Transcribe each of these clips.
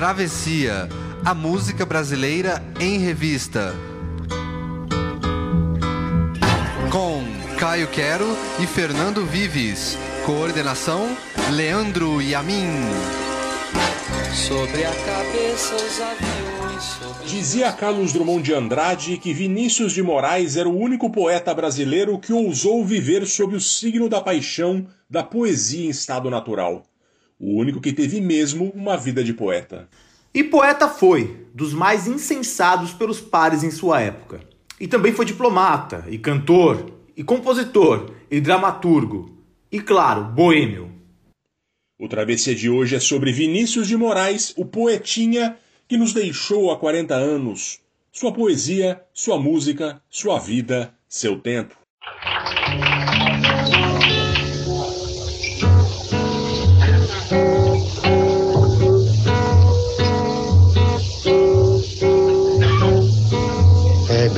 Travessia, a música brasileira em revista. Com Caio Quero e Fernando Vives. Coordenação: Leandro Yamin. Sobre a cabeça os aviões. Sobre... Dizia Carlos Drummond de Andrade que Vinícius de Moraes era o único poeta brasileiro que ousou viver sob o signo da paixão da poesia em estado natural. O único que teve mesmo uma vida de poeta. E poeta foi, dos mais insensados pelos pares em sua época. E também foi diplomata, e cantor, e compositor, e dramaturgo, e claro, boêmio. O Travessia de hoje é sobre Vinícius de Moraes, o poetinha que nos deixou há 40 anos. Sua poesia, sua música, sua vida, seu tempo.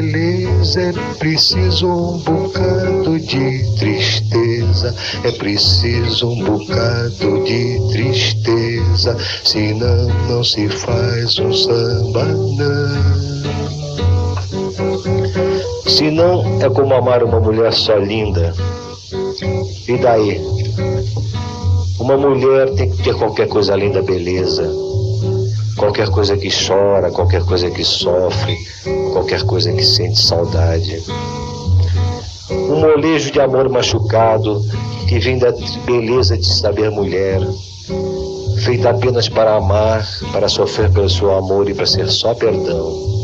beleza é preciso um bocado de tristeza, é preciso um bocado de tristeza, senão não se faz um samba não. Se não é como amar uma mulher só linda. E daí? Uma mulher tem que ter qualquer coisa além da beleza qualquer coisa que chora, qualquer coisa que sofre, qualquer coisa que sente saudade. Um molejo de amor machucado que vem da beleza de saber mulher, feita apenas para amar, para sofrer pelo seu amor e para ser só perdão.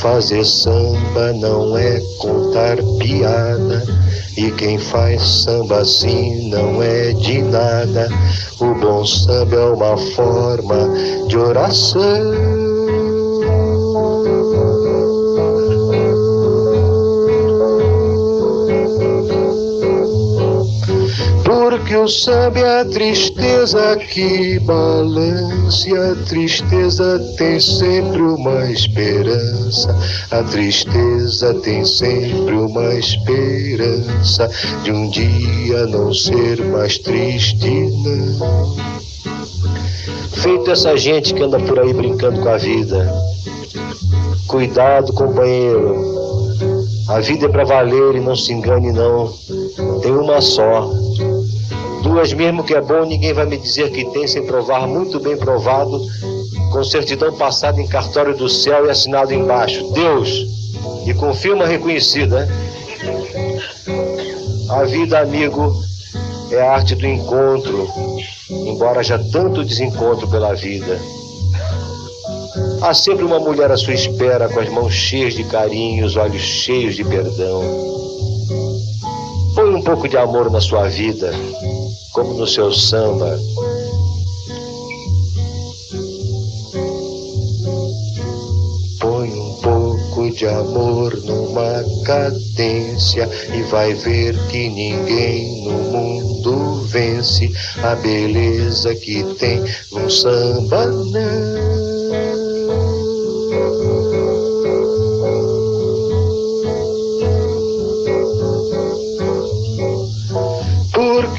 Fazer samba não é contar piada e quem faz samba assim não é de nada. O bom samba é uma forma de oração. O samba é a tristeza que balança e a tristeza tem sempre uma esperança. A tristeza tem sempre uma esperança de um dia não ser mais triste, não. Feito essa gente que anda por aí brincando com a vida. Cuidado, companheiro. A vida é para valer e não se engane, não. Tem uma só. Duas mesmo que é bom, ninguém vai me dizer que tem sem provar muito bem provado, com certidão passada em cartório do céu e assinado embaixo. Deus. E com firma reconhecida. A vida, amigo, é a arte do encontro, embora haja tanto desencontro pela vida. Há sempre uma mulher à sua espera, com as mãos cheias de carinho, os olhos cheios de perdão. Um pouco de amor na sua vida, como no seu samba. Põe um pouco de amor numa cadência e vai ver que ninguém no mundo vence a beleza que tem num samba, não.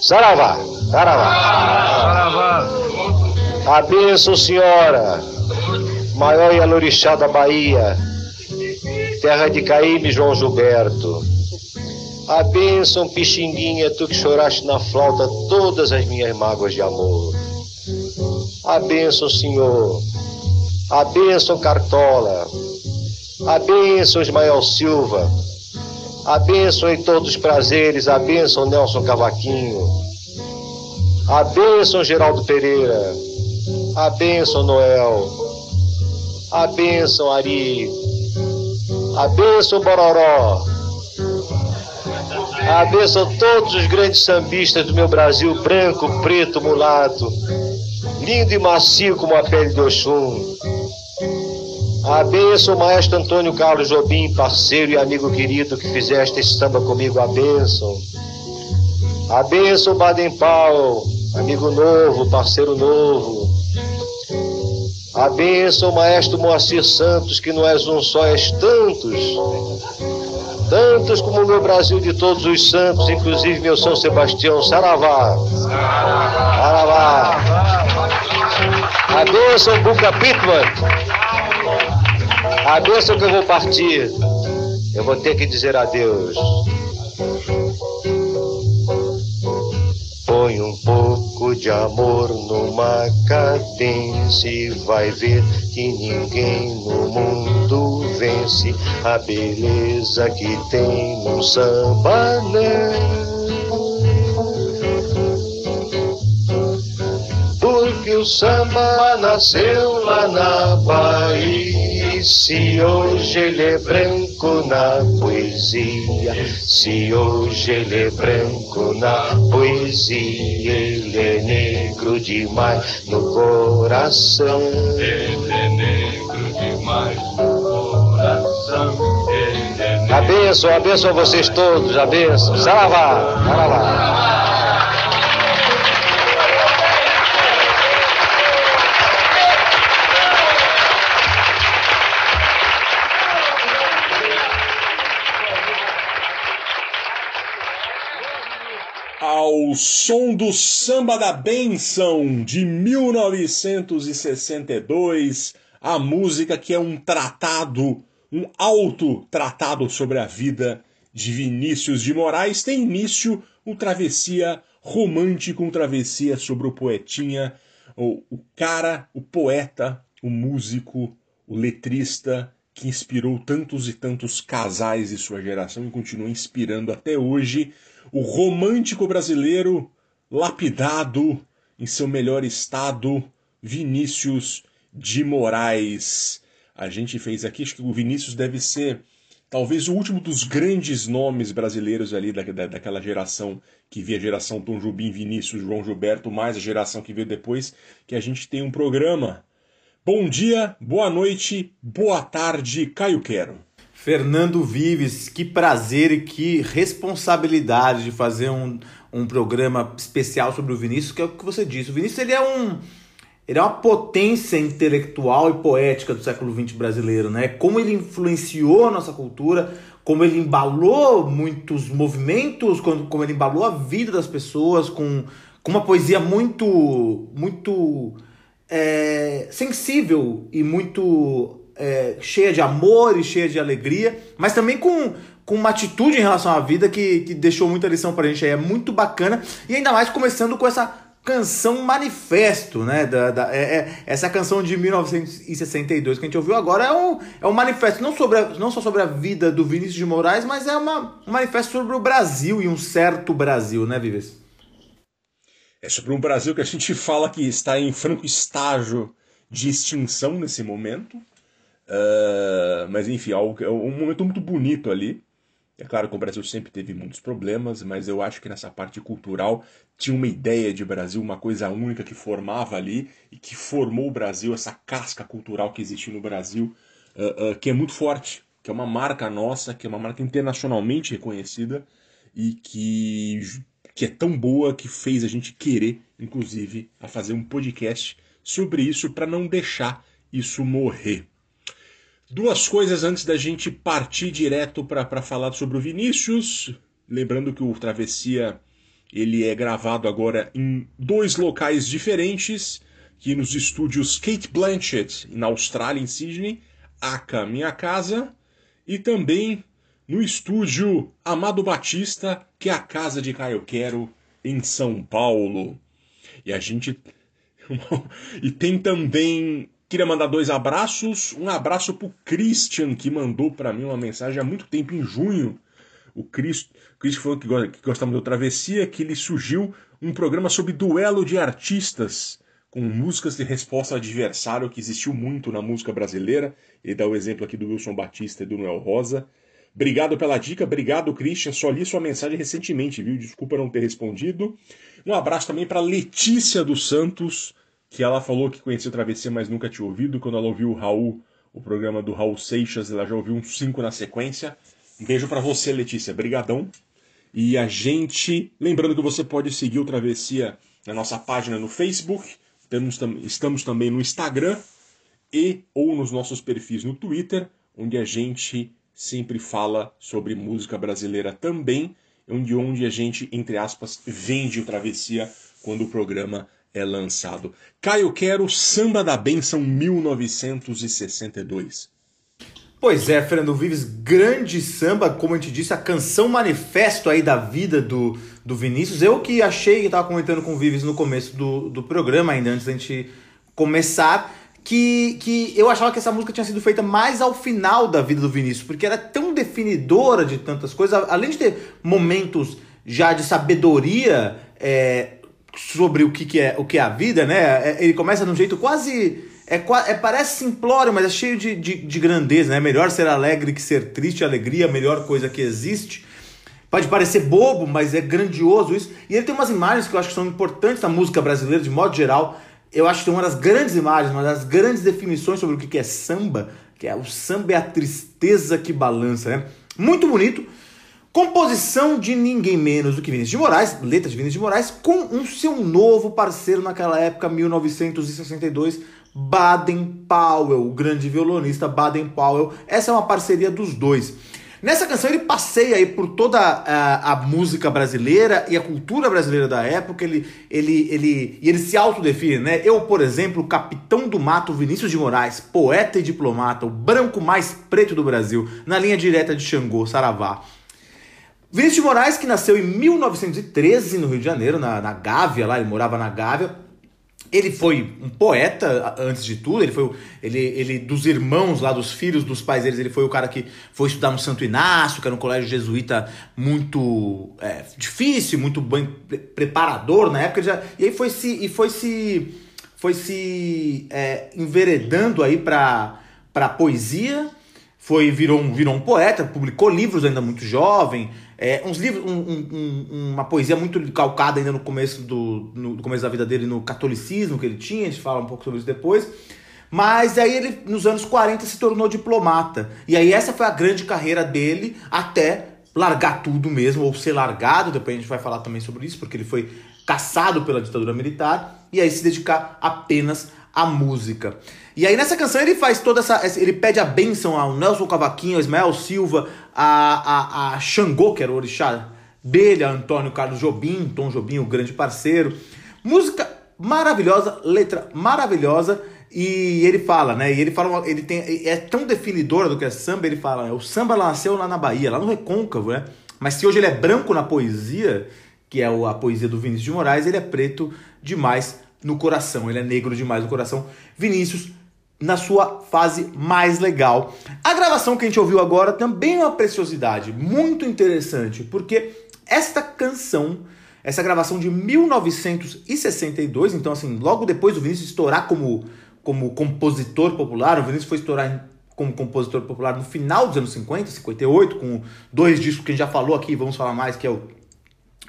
Saravá! Saravá! Saravá! A bênção, senhora! Maior Yalorixá da Bahia, terra de Caíme João Gilberto. A bênção, Pixinguinha, tu que choraste na flauta todas as minhas mágoas de amor. A bênção, Senhor. A bênção, Cartola. A bênção, Ismael Silva. A bênção em todos os prazeres, a bênção Nelson Cavaquinho. A bênção Geraldo Pereira. A bênção Noel. A bênção Ari. A bênção Bororó. A bênção todos os grandes sambistas do meu Brasil, branco, preto, mulato, lindo e macio como a pele de Oxum. A bênção, maestro Antônio Carlos Jobim, parceiro e amigo querido que fizeste esse samba comigo, a bênção. A bênção, Baden Powell, amigo novo, parceiro novo. A bênção, maestro Moacir Santos, que não és um só, és tantos. Tantos como o meu Brasil de todos os santos, inclusive meu São Sebastião, Saravá. Saravá. A bênção, Buca Pittman. A que eu vou partir, eu vou ter que dizer adeus. Põe um pouco de amor numa cadência e vai ver que ninguém no mundo vence a beleza que tem num samba, Porque o samba nasceu lá na Bahia. Se hoje ele é branco na poesia, se hoje ele é branco na poesia, ele é negro demais no coração. Ele é negro demais no coração. É a benção, a benção a vocês todos, a benção. Saravá, saravá. Som do Samba da Benção de 1962, a música que é um tratado, um alto tratado sobre a vida de Vinícius de Moraes, tem início um travessia romântico, um travessia sobre o poetinha, o, o cara, o poeta, o músico, o letrista que inspirou tantos e tantos casais de sua geração e continua inspirando até hoje o romântico brasileiro lapidado em seu melhor estado, Vinícius de Moraes. A gente fez aqui, acho que o Vinícius deve ser talvez o último dos grandes nomes brasileiros ali da, da, daquela geração que via a geração Tom Jubim, Vinícius, João Gilberto, mais a geração que veio depois, que a gente tem um programa. Bom dia, boa noite, boa tarde, Caio Quero. Fernando Vives, que prazer e que responsabilidade de fazer um, um programa especial sobre o Vinícius, que é o que você disse. O Vinícius ele é um ele é uma potência intelectual e poética do século XX brasileiro, né? Como ele influenciou a nossa cultura, como ele embalou muitos movimentos, como ele embalou a vida das pessoas com, com uma poesia muito muito é, sensível e muito é, cheia de amor e cheia de alegria, mas também com, com uma atitude em relação à vida que, que deixou muita lição pra gente aí. É muito bacana. E ainda mais começando com essa canção manifesto, né? Da, da é, é, essa canção de 1962 que a gente ouviu agora é um, é um manifesto não, sobre a, não só sobre a vida do Vinícius de Moraes, mas é uma, um manifesto sobre o Brasil e um certo Brasil, né, Vives? É sobre um Brasil que a gente fala que está em franco estágio de extinção nesse momento. Uh, mas enfim, é um momento muito bonito ali. É claro que o Brasil sempre teve muitos problemas, mas eu acho que nessa parte cultural tinha uma ideia de Brasil, uma coisa única que formava ali e que formou o Brasil, essa casca cultural que existe no Brasil, uh, uh, que é muito forte, que é uma marca nossa, que é uma marca internacionalmente reconhecida e que, que é tão boa que fez a gente querer, inclusive, a fazer um podcast sobre isso para não deixar isso morrer. Duas coisas antes da gente partir direto para falar sobre o Vinícius. Lembrando que o Travessia ele é gravado agora em dois locais diferentes, que nos estúdios Kate Blanchett, na Austrália, em Sydney, Aca Minha Casa, e também no estúdio Amado Batista, que é a casa de Caio Quero, em São Paulo. E a gente. e tem também Queria mandar dois abraços. Um abraço pro Christian, que mandou para mim uma mensagem há muito tempo, em junho. o Cristo, o Cristo falou que, que gostava do Travessia, que ele surgiu um programa sobre duelo de artistas com músicas de resposta ao adversário que existiu muito na música brasileira. Ele dá o exemplo aqui do Wilson Batista e do Noel Rosa. Obrigado pela dica, obrigado Christian. Só li sua mensagem recentemente, viu? Desculpa não ter respondido. Um abraço também para Letícia dos Santos, que ela falou que conhecia o Travessia, mas nunca tinha ouvido. Quando ela ouviu o Raul, o programa do Raul Seixas, ela já ouviu uns cinco na sequência. Um beijo para você, Letícia. Brigadão. E a gente, lembrando que você pode seguir o Travessia na nossa página no Facebook, temos, estamos também no Instagram e ou nos nossos perfis no Twitter, onde a gente sempre fala sobre música brasileira também, onde, onde a gente, entre aspas, vende o Travessia quando o programa é lançado. Caio Quero, Samba da Benção 1962. Pois é, Fernando Vives, grande samba, como a gente disse, a canção manifesto aí da vida do, do Vinícius. Eu que achei, que estava comentando com o Vives no começo do, do programa, ainda antes da gente começar, que, que eu achava que essa música tinha sido feita mais ao final da vida do Vinícius, porque era tão definidora de tantas coisas, além de ter momentos já de sabedoria é, sobre o que, que, é, o que é a vida, né? É, ele começa de um jeito quase é, é, parece simplório, mas é cheio de, de, de grandeza, né? Melhor ser alegre que ser triste, alegria, a melhor coisa que existe. Pode parecer bobo, mas é grandioso isso. E ele tem umas imagens que eu acho que são importantes na música brasileira, de modo geral. Eu acho que tem uma das grandes imagens, uma das grandes definições sobre o que é samba, que é o samba é a tristeza que balança, né? Muito bonito. Composição de ninguém menos do que Vinícius de Moraes, letra de Vinícius de Moraes, com um seu novo parceiro naquela época, 1962, Baden Powell, o grande violonista Baden Powell. Essa é uma parceria dos dois. Nessa canção ele passeia aí por toda a, a, música brasileira e a cultura brasileira da época, ele, ele, ele, e ele se autodefine, né? Eu, por exemplo, capitão do mato Vinícius de Moraes, poeta e diplomata, o branco mais preto do Brasil, na linha direta de Xangô, Saravá. Vinícius de Moraes, que nasceu em 1913 no Rio de Janeiro, na, na Gávea, lá ele morava na Gávea, ele foi um poeta antes de tudo, ele foi ele, ele dos irmãos lá, dos filhos dos pais deles, ele foi o cara que foi estudar no Santo Inácio, que era um colégio jesuíta muito é, difícil, muito bem preparador na época, já, e aí foi se e foi se foi se é, enveredando aí para para poesia, foi virou um, virou um poeta, publicou livros ainda muito jovem, é, uns livros, um, um, uma poesia muito calcada ainda no começo, do, no começo da vida dele no catolicismo que ele tinha, a gente fala um pouco sobre isso depois. Mas aí ele, nos anos 40, se tornou diplomata. E aí essa foi a grande carreira dele até largar tudo mesmo, ou ser largado, depois a gente vai falar também sobre isso, porque ele foi caçado pela ditadura militar, e aí se dedicar apenas à música. E aí nessa canção ele faz toda essa. Ele pede a bênção ao Nelson Cavaquinho, ao Ismael Silva, a, a, a Xangô, que era o orixá dele, a Antônio Carlos Jobim, Tom Jobim, o grande parceiro. Música maravilhosa, letra maravilhosa. E ele fala, né? E ele fala, ele tem, é tão definidora do que é samba, ele fala, né, o samba nasceu lá na Bahia, lá no Recôncavo, né? Mas se hoje ele é branco na poesia, que é a poesia do Vinícius de Moraes, ele é preto demais no coração, ele é negro demais no coração. Vinícius na sua fase mais legal. A gravação que a gente ouviu agora também é uma preciosidade, muito interessante, porque esta canção, essa gravação de 1962, então assim, logo depois do Vinícius estourar como, como compositor popular, o Vinícius foi estourar como compositor popular no final dos anos 50, 58, com dois discos que a gente já falou aqui, vamos falar mais, que é o,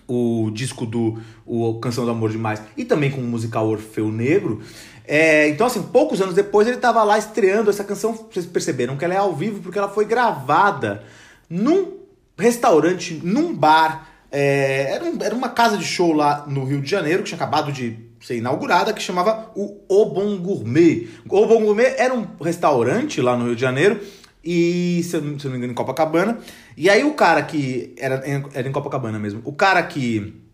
o disco do o Canção do Amor Demais, e também com o musical Orfeu Negro. É, então, assim, poucos anos depois ele estava lá estreando essa canção. Vocês perceberam que ela é ao vivo porque ela foi gravada num restaurante, num bar. É, era, um, era, uma casa de show lá no Rio de Janeiro que tinha acabado de ser inaugurada, que chamava o O Bon Gourmet. O Bon Gourmet era um restaurante lá no Rio de Janeiro e, se eu não me engano, em Copacabana. E aí o cara que. Era, era em Copacabana mesmo. O cara que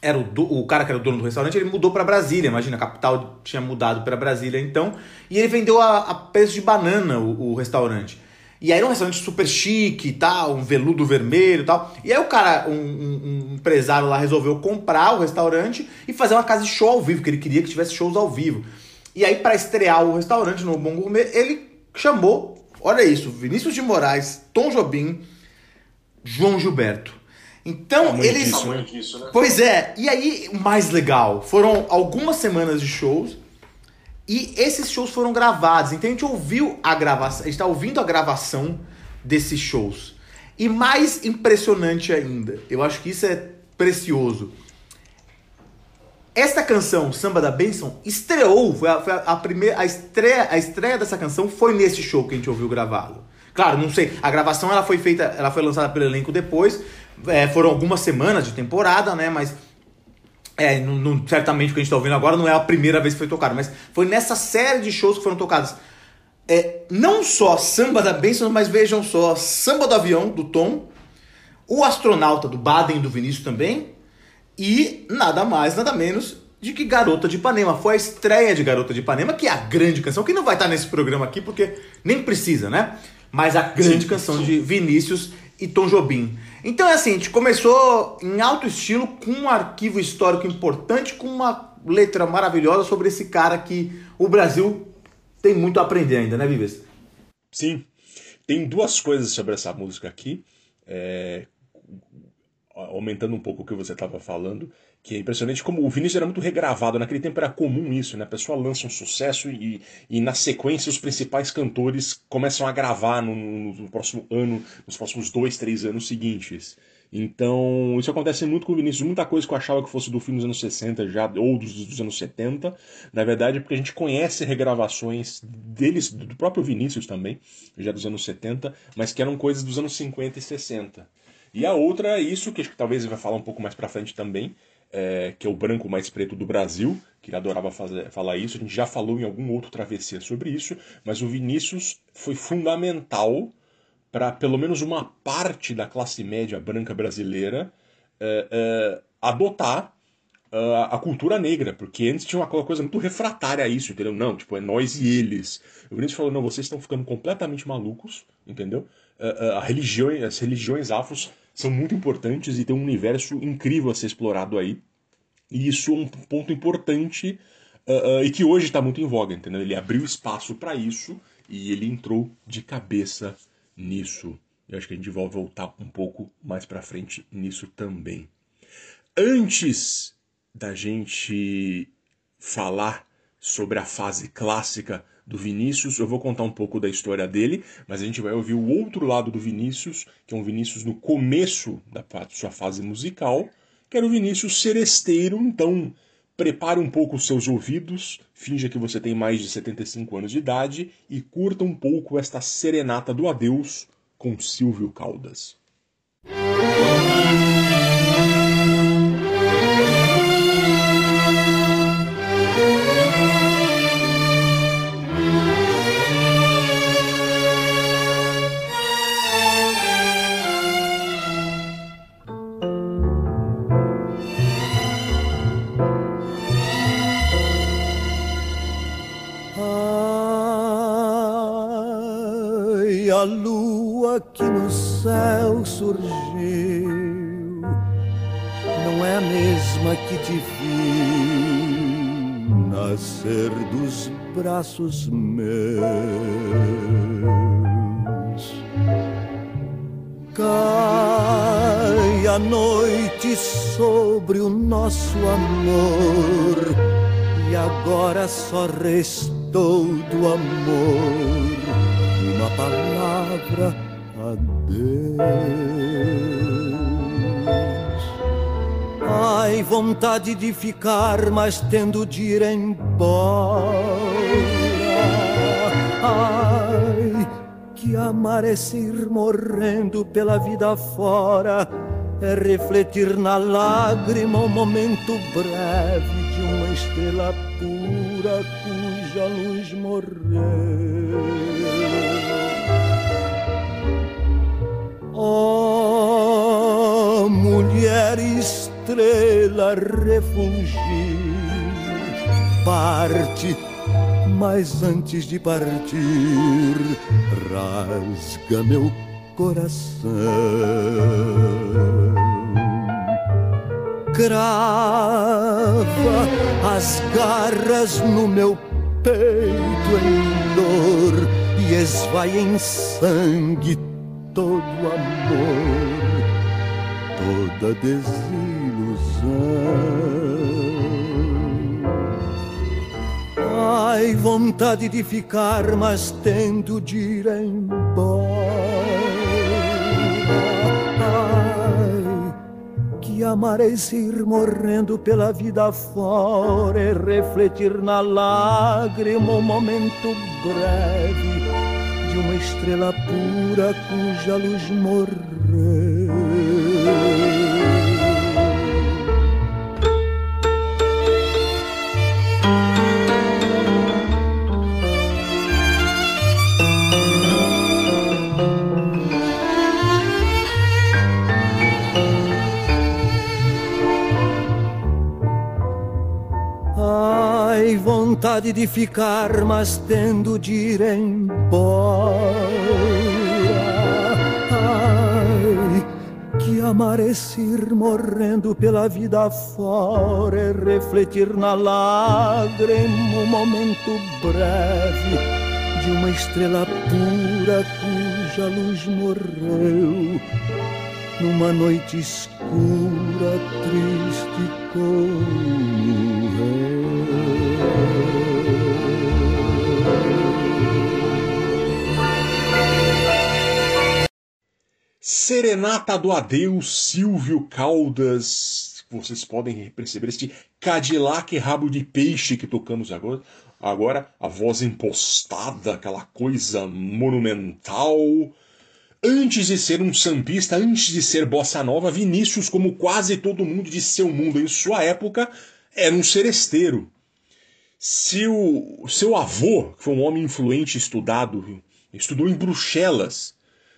era o, do, o cara que era o dono do restaurante, ele mudou para Brasília. Imagina, a capital tinha mudado para Brasília então. E ele vendeu a, a preço de banana o, o, restaurante. E aí era um restaurante super chique e tal, um veludo vermelho e tal. E aí o cara, um, um, um, empresário lá, resolveu comprar o restaurante e fazer uma casa de show ao vivo, que ele queria que tivesse shows ao vivo. E aí, para estrear o restaurante no Bom Gourmet, ele chamou, olha isso, Vinícius de Moraes, Tom Jobim, João Gilberto. Então, Tamanho eles. disso, né? Pois é, e aí o mais legal, foram algumas semanas de shows e esses shows foram gravados. Então a gente ouviu a gravação, a gente tá ouvindo a gravação desses shows. E mais impressionante ainda, eu acho que isso é precioso. Esta canção, Samba da Benção, estreou, foi a, foi a primeira, a estreia, a estreia dessa canção foi nesse show que a gente ouviu gravá-lo. Claro, não sei, a gravação ela foi feita, ela foi lançada pelo elenco depois, é, foram algumas semanas de temporada, né, mas é, não, não- certamente o que a gente tá ouvindo agora não é a primeira vez que foi tocado, mas foi nessa série de shows que foram tocados. É, não só Samba da Benção, mas vejam só, Samba do Avião, do Tom, o Astronauta, do Baden, do Vinícius também, e nada mais, nada menos de que Garota de Ipanema. Foi a estreia de Garota de Ipanema, que é a grande canção, que não vai estar nesse programa aqui porque nem precisa, né? Mas a grande canção de Vinícius e Tom Jobim. Então é assim, a gente começou em alto estilo, com um arquivo histórico importante, com uma letra maravilhosa sobre esse cara que o Brasil tem muito a aprender ainda, né, Vives? Sim. Tem duas coisas sobre essa música aqui. é, Aumentando um pouco o que você estava falando, que é impressionante como o Vinícius era muito regravado. Naquele tempo era comum isso, né? A pessoa lança um sucesso e, e na sequência os principais cantores começam a gravar no, no- próximo ano, nos próximos dois, três anos seguintes. Então, isso acontece muito com o Vinícius. Muita coisa que eu achava que fosse do fim dos anos 60 já, ou dos, dos anos 70, na verdade, é porque a gente conhece regravações deles, do próprio Vinícius também, já dos anos 70, mas que eram coisas dos anos 50 e 60. E a outra é isso, que acho que talvez ele vai falar um pouco mais pra frente também, é, que é o branco mais preto do Brasil, que ele adorava fazer, falar isso. A gente já falou em algum outro travessia sobre isso, mas o Vinícius foi fundamental para pelo menos uma parte da classe média branca brasileira é, é, adotar ah, a cultura negra, porque antes tinha uma coisa muito refratária a isso, entendeu? Não, tipo, é nós e eles. O Vinícius falou, não, vocês estão ficando completamente malucos, entendeu? Ah, ah, a religião, as religiões afros são muito importantes e tem um universo incrível a ser explorado aí. E isso é um ponto importante ah, ah, e que hoje está muito em voga, entendeu? Ele abriu espaço para isso e ele entrou de cabeça nisso. Eu acho que a gente vai voltar um pouco mais para frente nisso também. Antes da gente falar sobre a fase clássica do Vinícius, eu vou contar um pouco da história dele, mas a gente vai ouvir o outro lado do Vinícius, que é um Vinícius no começo da sua fase musical, que era o Vinícius seresteiro, então prepare um pouco os seus ouvidos, finja que você tem mais de 75 anos de idade e curta um pouco esta serenata do adeus com Silvio Caldas. Que no céu surgiu não é a mesma que te viu nascer dos braços meus. Cai a noite sobre o nosso amor e agora só restou do amor uma palavra adeus. Ai, vontade de ficar, mas tendo de ir embora. Ai, que amar é ir morrendo pela vida fora, é refletir na lágrima um momento breve de uma estrela pura cuja luz morreu. Oh, mulher estrela refulgir, parte, mas antes de partir, rasga meu coração. Crava as garras no meu peito em dor e esvai em sangue todo amor toda desilusão. Ai, vontade de ficar, mas tendo de ir embora. Ai, que amar é ir morrendo pela vida fora e refletir na lágrima um momento breve de uma estrela pura cuja luz morreu. Vontade de ficar, mas tendo de ir embora. Que amar é ir morrendo pela vida fora e refletir na lágrima um momento breve de uma estrela pura cuja luz morreu numa noite escura, triste como Serenata do Adeus, Silvio Caldas. Vocês podem perceber este Cadillac rabo de peixe que tocamos agora. Agora, a voz impostada, aquela coisa monumental. Antes de ser um sambista, antes de ser bossa nova, Vinícius, como quase todo mundo de seu mundo em sua época, era um seresteiro. Seu, seu avô, que foi um homem influente estudado, estudou em Bruxelas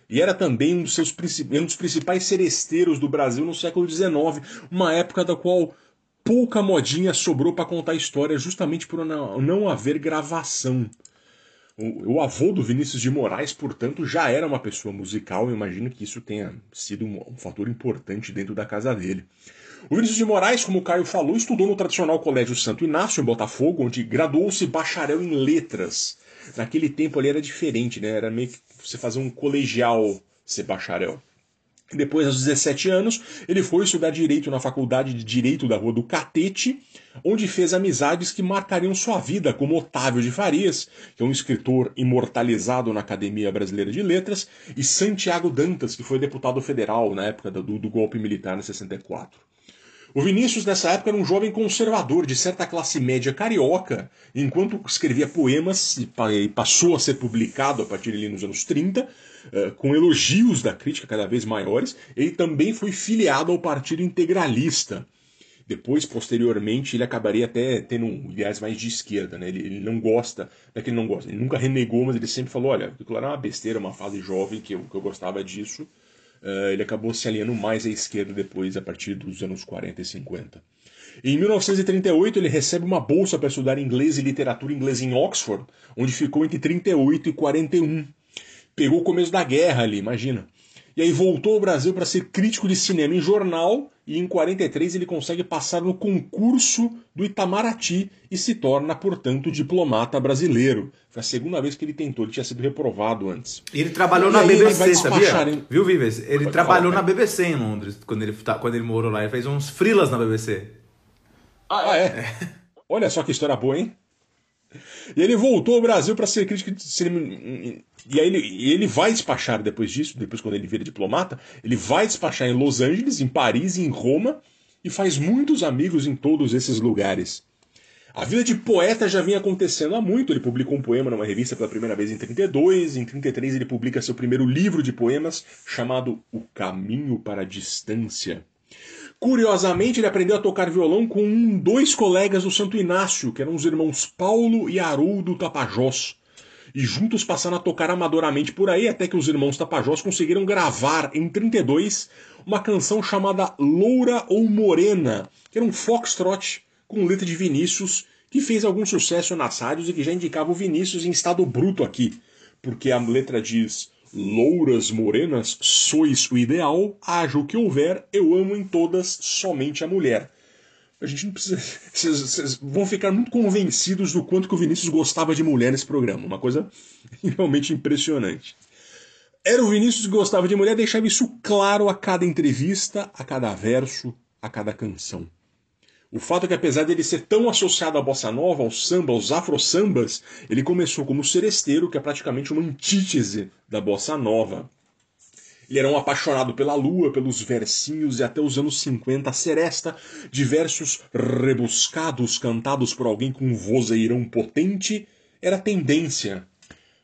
e era também um dos, seus, um dos principais seresteiros do Brasil no século XIX, uma época da qual pouca modinha sobrou para contar história, justamente por não, não haver gravação. O, o, avô do Vinícius de Moraes, portanto, já era uma pessoa musical, eu imagino que isso tenha sido um, um fator importante dentro da casa dele. O Vinícius de Moraes, como o Caio falou, estudou no tradicional Colégio Santo Inácio, em Botafogo, onde graduou-se bacharel em letras. Naquele tempo ali era diferente, né? Era meio que você fazer um colegial ser bacharel. Depois, aos 17 anos, ele foi estudar Direito na Faculdade de Direito da Rua do Catete, onde fez amizades que marcariam sua vida, como Otávio de Farias, que é um escritor imortalizado na Academia Brasileira de Letras, e Santiago Dantas, que foi deputado federal na época do, do golpe militar em 64. O Vinícius, nessa época, era um jovem conservador de certa classe média carioca, enquanto escrevia poemas e passou a ser publicado a partir ali nos anos 30, eh, com elogios da crítica cada vez maiores, ele também foi filiado ao Partido Integralista. Depois, posteriormente, ele acabaria até tendo um viés mais de esquerda, né? Ele, ele, não gosta, não é que ele não gosta, ele nunca renegou, mas ele sempre falou, olha, aquilo era uma besteira, uma fase jovem, que eu, que eu gostava disso, Uh, ele acabou se alinhando mais à esquerda depois, a partir dos anos 40 e 50. Em 1938, ele recebe uma bolsa para estudar inglês e literatura inglesa em Oxford, onde ficou entre 38 e 41. Pegou o começo da guerra ali, imagina. E aí voltou ao Brasil para ser crítico de cinema em jornal e em 43 ele consegue passar no concurso do Itamaraty e se torna, portanto, diplomata brasileiro. Foi a segunda vez que ele tentou, ele tinha sido reprovado antes. Ele trabalhou e na BBC, sabia? Em... Viu, Vives? Ele Pode trabalhou falar, na BBC em Londres, quando ele, tá, quando ele morou lá. Ele fez uns frilas na BBC. Ah, é? é. Olha só que história boa, hein? E ele voltou ao Brasil para ser crítico de cinema. E aí ele, ele vai despachar depois disso, depois quando ele vira diplomata, ele vai despachar em Los Angeles, em Paris em Roma, e faz muitos amigos em todos esses lugares. A vida de poeta já vinha acontecendo há muito. Ele publicou um poema numa revista pela primeira vez em 32. Em 33 ele publica seu primeiro livro de poemas chamado O Caminho para a Distância. Curiosamente, ele aprendeu a tocar violão com um, dois colegas do Santo Inácio, que eram os irmãos Paulo e Haroldo Tapajós. E juntos passaram a tocar amadoramente por aí, até que os irmãos Tapajós conseguiram gravar em 32 uma canção chamada Loura ou Morena, que era um foxtrot com letra de Vinícius, que fez algum sucesso nas rádios e que já indicava o Vinícius em estado bruto aqui, porque a letra diz Louras morenas, sois o ideal, haja o que houver, eu amo em todas somente a mulher. A gente não precisa. Vocês, vão ficar muito convencidos do quanto que o Vinícius gostava de mulher nesse programa. Uma coisa realmente impressionante. Era o Vinícius que gostava de mulher, deixava isso claro a cada entrevista, a cada verso, a cada canção. O fato é que, apesar dele ser tão associado à bossa nova, ao samba, aos afro-sambas, ele começou como seresteiro, que é praticamente uma antítese da bossa nova. Ele era um apaixonado pela lua, pelos versinhos e até os anos 50 a seresta de versos rebuscados cantados por alguém com um vozeirão potente era tendência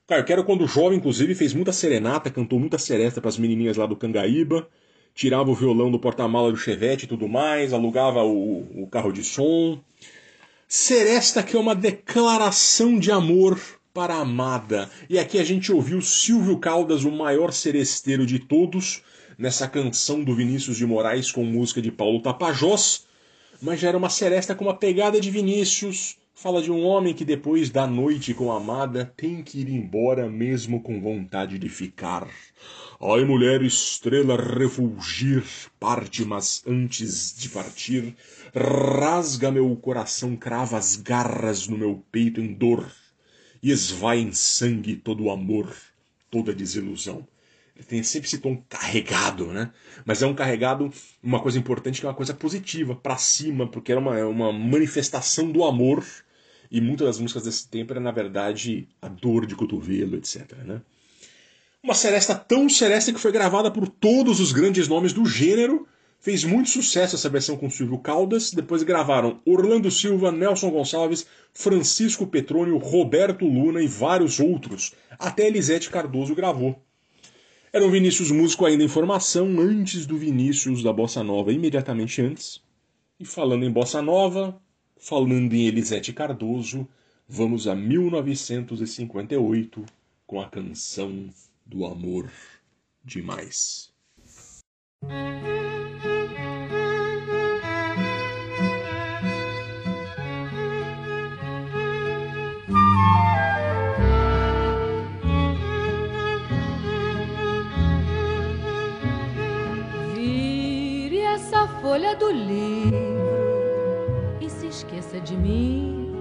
Cara, quero quando jovem, inclusive, fez muita serenata, cantou muita seresta para as menininhas lá do Cangaíba, tirava o violão do porta-mala do Chevette e tudo mais, alugava o, o carro de som. Seresta que é uma declaração de amor para a amada. E aqui a gente ouviu Silvio Caldas, o maior seresteiro de todos, nessa canção do Vinícius de Moraes com música de Paulo Tapajós, mas já era uma seresta com uma pegada de Vinícius, Fala de um homem que depois da noite com a amada tem que ir embora mesmo com vontade de ficar. Ai, mulher estrela, refulgir, parte, mas antes de partir, rasga meu coração, crava as garras no meu peito em dor, e esvai em sangue todo o amor, toda a desilusão. Ele tem sempre esse tom carregado, né? Mas é um carregado, uma coisa importante que é uma coisa positiva, para cima, porque era uma, uma manifestação do amor e muitas das músicas desse tempo era, na verdade, a dor de cotovelo, etc. Né? Uma seresta tão seresta que foi gravada por todos os grandes nomes do gênero. Fez muito sucesso essa versão com Silvio Caldas. Depois gravaram Orlando Silva, Nelson Gonçalves, Francisco Petrônio, Roberto Luna e vários outros. Até Elisete Cardoso gravou. Era um Vinícius músico ainda em formação, antes do Vinícius da Bossa Nova, imediatamente antes. E falando em Bossa Nova, Falando em Elisete Cardoso, vamos a 1958 com a canção do amor demais. Vire essa folha do livro esqueça de mim.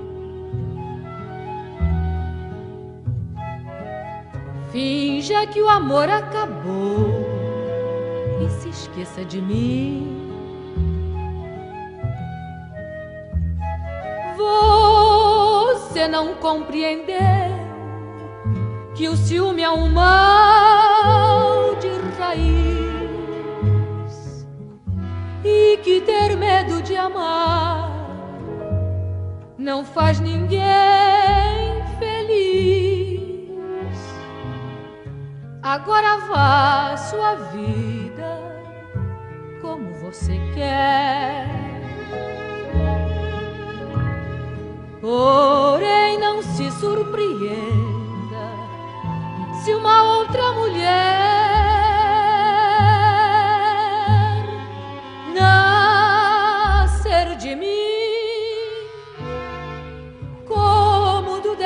Finja que o amor acabou e se esqueça de mim. Você não compreendeu que o ciúme é um mal de raiz e que ter medo de amar não faz ninguém feliz. Agora vá sua vida como você quer. Porém, não se surpreenda se uma outra mulher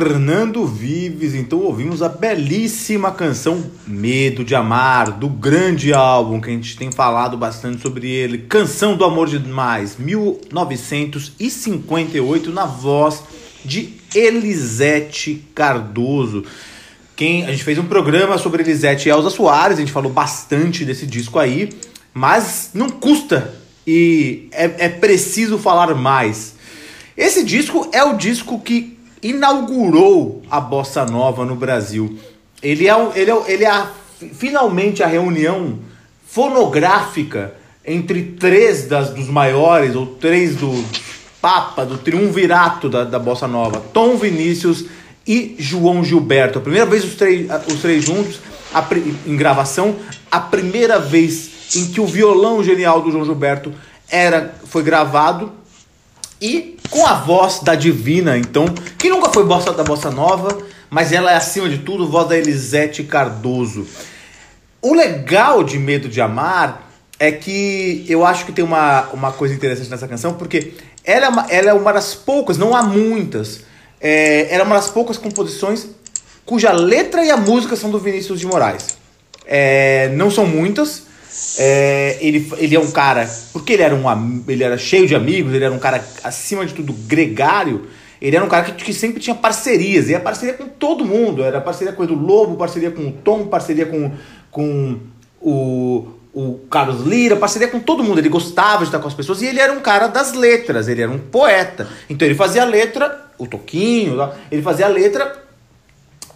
Fernando Vives. Então ouvimos a belíssima canção Medo de Amar, do grande álbum que a gente tem falado bastante sobre ele, Canção do Amor Demais, 1958, na voz de Elisete Cardoso. Quem, a gente fez um programa sobre Elisete e Elza Soares, a gente falou bastante desse disco aí, mas não custa e é, é preciso falar mais. Esse disco é o disco que inaugurou a bossa nova no Brasil. Ele é, ele é, ele é a, finalmente a reunião fonográfica entre três das, dos maiores, ou três do Papa, do triunvirato da, da bossa nova: Tom Vinícius e João Gilberto. A primeira vez os três, os três juntos a, em gravação, a primeira vez em que o violão genial do João Gilberto era foi gravado e com a voz da Divina, então, que nunca foi bossa da bossa nova, mas ela é acima de tudo voz da Elisete Cardoso. O legal de Medo de Amar é que eu acho que tem uma, uma coisa interessante nessa canção, porque ela é uma, ela é uma das poucas, não há muitas, é, ela é uma das poucas composições cuja letra e a música são do Vinícius de Moraes. É, não são muitas, é, ele, ele é um cara, porque ele era, um, ele era cheio de amigos, ele era um cara, acima de tudo, gregário. Ele era um cara que, que sempre tinha parcerias, e parceria com todo mundo. Era parceria com o Edu Lobo, parceria com o Tom, parceria com, com o, o Carlos Lira, parceria com todo mundo. Ele gostava de estar com as pessoas e ele era um cara das letras, ele era um poeta. Então ele fazia a letra, o Toquinho, ele fazia a letra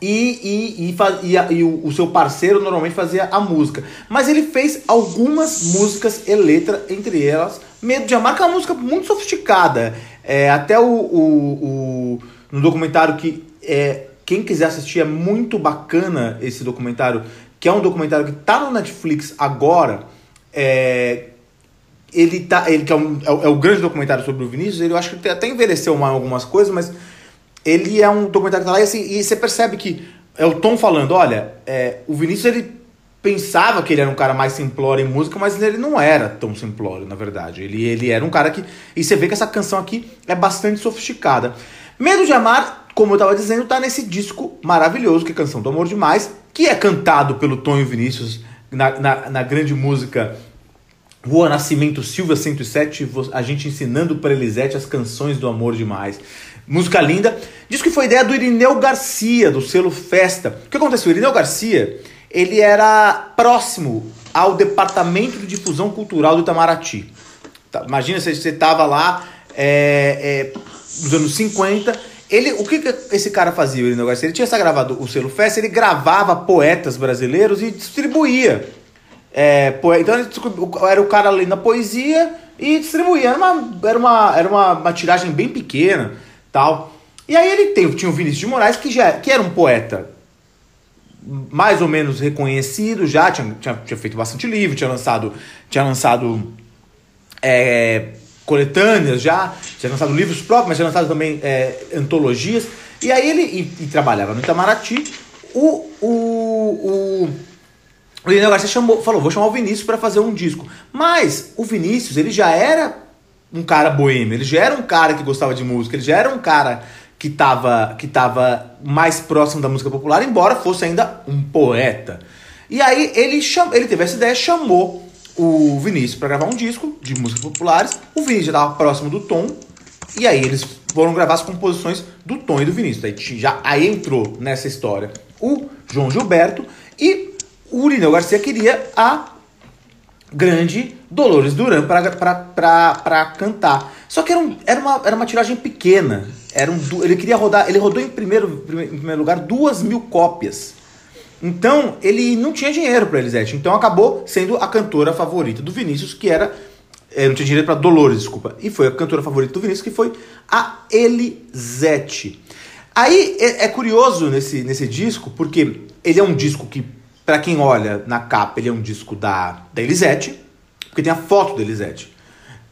e, e, e, e, e o, o, seu parceiro normalmente fazia a música. Mas ele fez algumas músicas e letra, entre elas Medo de Amar, que é uma música muito sofisticada. É, até o, o, o, no documentário que é, quem quiser assistir é muito bacana esse documentário, que é um documentário que está no Netflix agora. É, ele tá, ele que é, um, é, é, o grande documentário sobre o Vinícius, ele eu acho que até envelheceu mal algumas coisas, mas ele é um documentário que tá lá e, assim, e você percebe que é o Tom falando, olha, é, o Vinícius ele pensava que ele era um cara mais simplório em música, mas ele não era tão simplório, na verdade. Ele, ele era um cara que. E você vê que essa canção aqui é bastante sofisticada. Medo de Amar, como eu tava dizendo, tá nesse disco maravilhoso, que é Canção do Amor Demais, que é cantado pelo Tom e Vinícius na, na, na grande música Rua Nascimento Silva 107, a gente ensinando para Elisete as canções do amor demais. Música linda. Diz que foi ideia do Irineu Garcia, do selo Festa. O que aconteceu? O Irineu Garcia, ele era próximo ao Departamento de Difusão Cultural do Itamaraty. Tá, imagina se você estava lá é, é, nos anos 50. Ele, o que, que esse cara fazia, o Irineu Garcia? Ele tinha essa gravado o selo Festa, ele gravava poetas brasileiros e distribuía. É, então ele era o cara lendo a poesia e distribuía. Era uma, era uma, era uma, uma tiragem bem pequena tal. E aí ele tem, tinha o Vinícius de Moraes, que, já, que era um poeta mais ou menos reconhecido já, tinha, tinha, tinha feito bastante livro, tinha lançado, tinha lançado é, coletâneas já, tinha lançado livros próprios, mas tinha lançado também é, antologias. E aí ele e, e trabalhava no Itamaraty. O, o, o, o Lineu Garcia chamou, falou, vou chamar o Vinícius para fazer um disco. Mas o Vinícius, ele já era um cara boêmio, ele já era um cara que gostava de música, ele já era um cara que estava que tava mais próximo da música popular, embora fosse ainda um poeta. E aí ele, cham, ele teve essa ideia, chamou o Vinícius para gravar um disco de músicas populares. O Vinícius já estava próximo do Tom, e aí eles foram gravar as composições do Tom e do Vinícius. Aí, já, aí entrou nessa história o João Gilberto e o Urineu Garcia queria a grande Dolores Duran para cantar. Só que era, um, era, uma, era uma tiragem pequena. Era um, ele queria rodar, ele rodou em primeiro, em primeiro lugar duas mil cópias. Então ele não tinha dinheiro para Elisete. Então acabou sendo a cantora favorita do Vinícius, que era. É, não tinha dinheiro para Dolores, desculpa. E foi a cantora favorita do Vinícius, que foi a Elisete. Aí é, é curioso nesse, nesse disco, porque ele é um disco que para quem olha na capa, ele é um disco da, da Elisete, porque tem a foto da Elisete.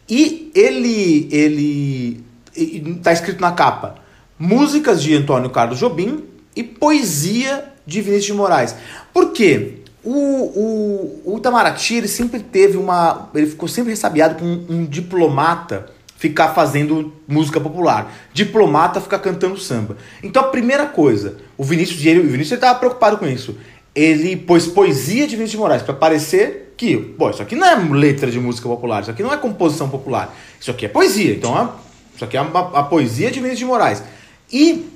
E ele, ele, está escrito na capa, músicas de Antônio Carlos Jobim e poesia de Vinícius de Moraes. Por quê? O, o, o Itamaraty ele sempre teve uma. Ele ficou sempre ressabiado com um, um diplomata ficar fazendo música popular. Diplomata ficar cantando samba. Então a primeira coisa, o Vinícius, o Vinícius estava preocupado com isso. Ele pôs poesia de Vinícius de Moraes para parecer que, pô, isso aqui não é letra de música popular, isso aqui não é composição popular, isso aqui é poesia. Então, a, isso aqui é a, a poesia de Vinícius de Moraes. E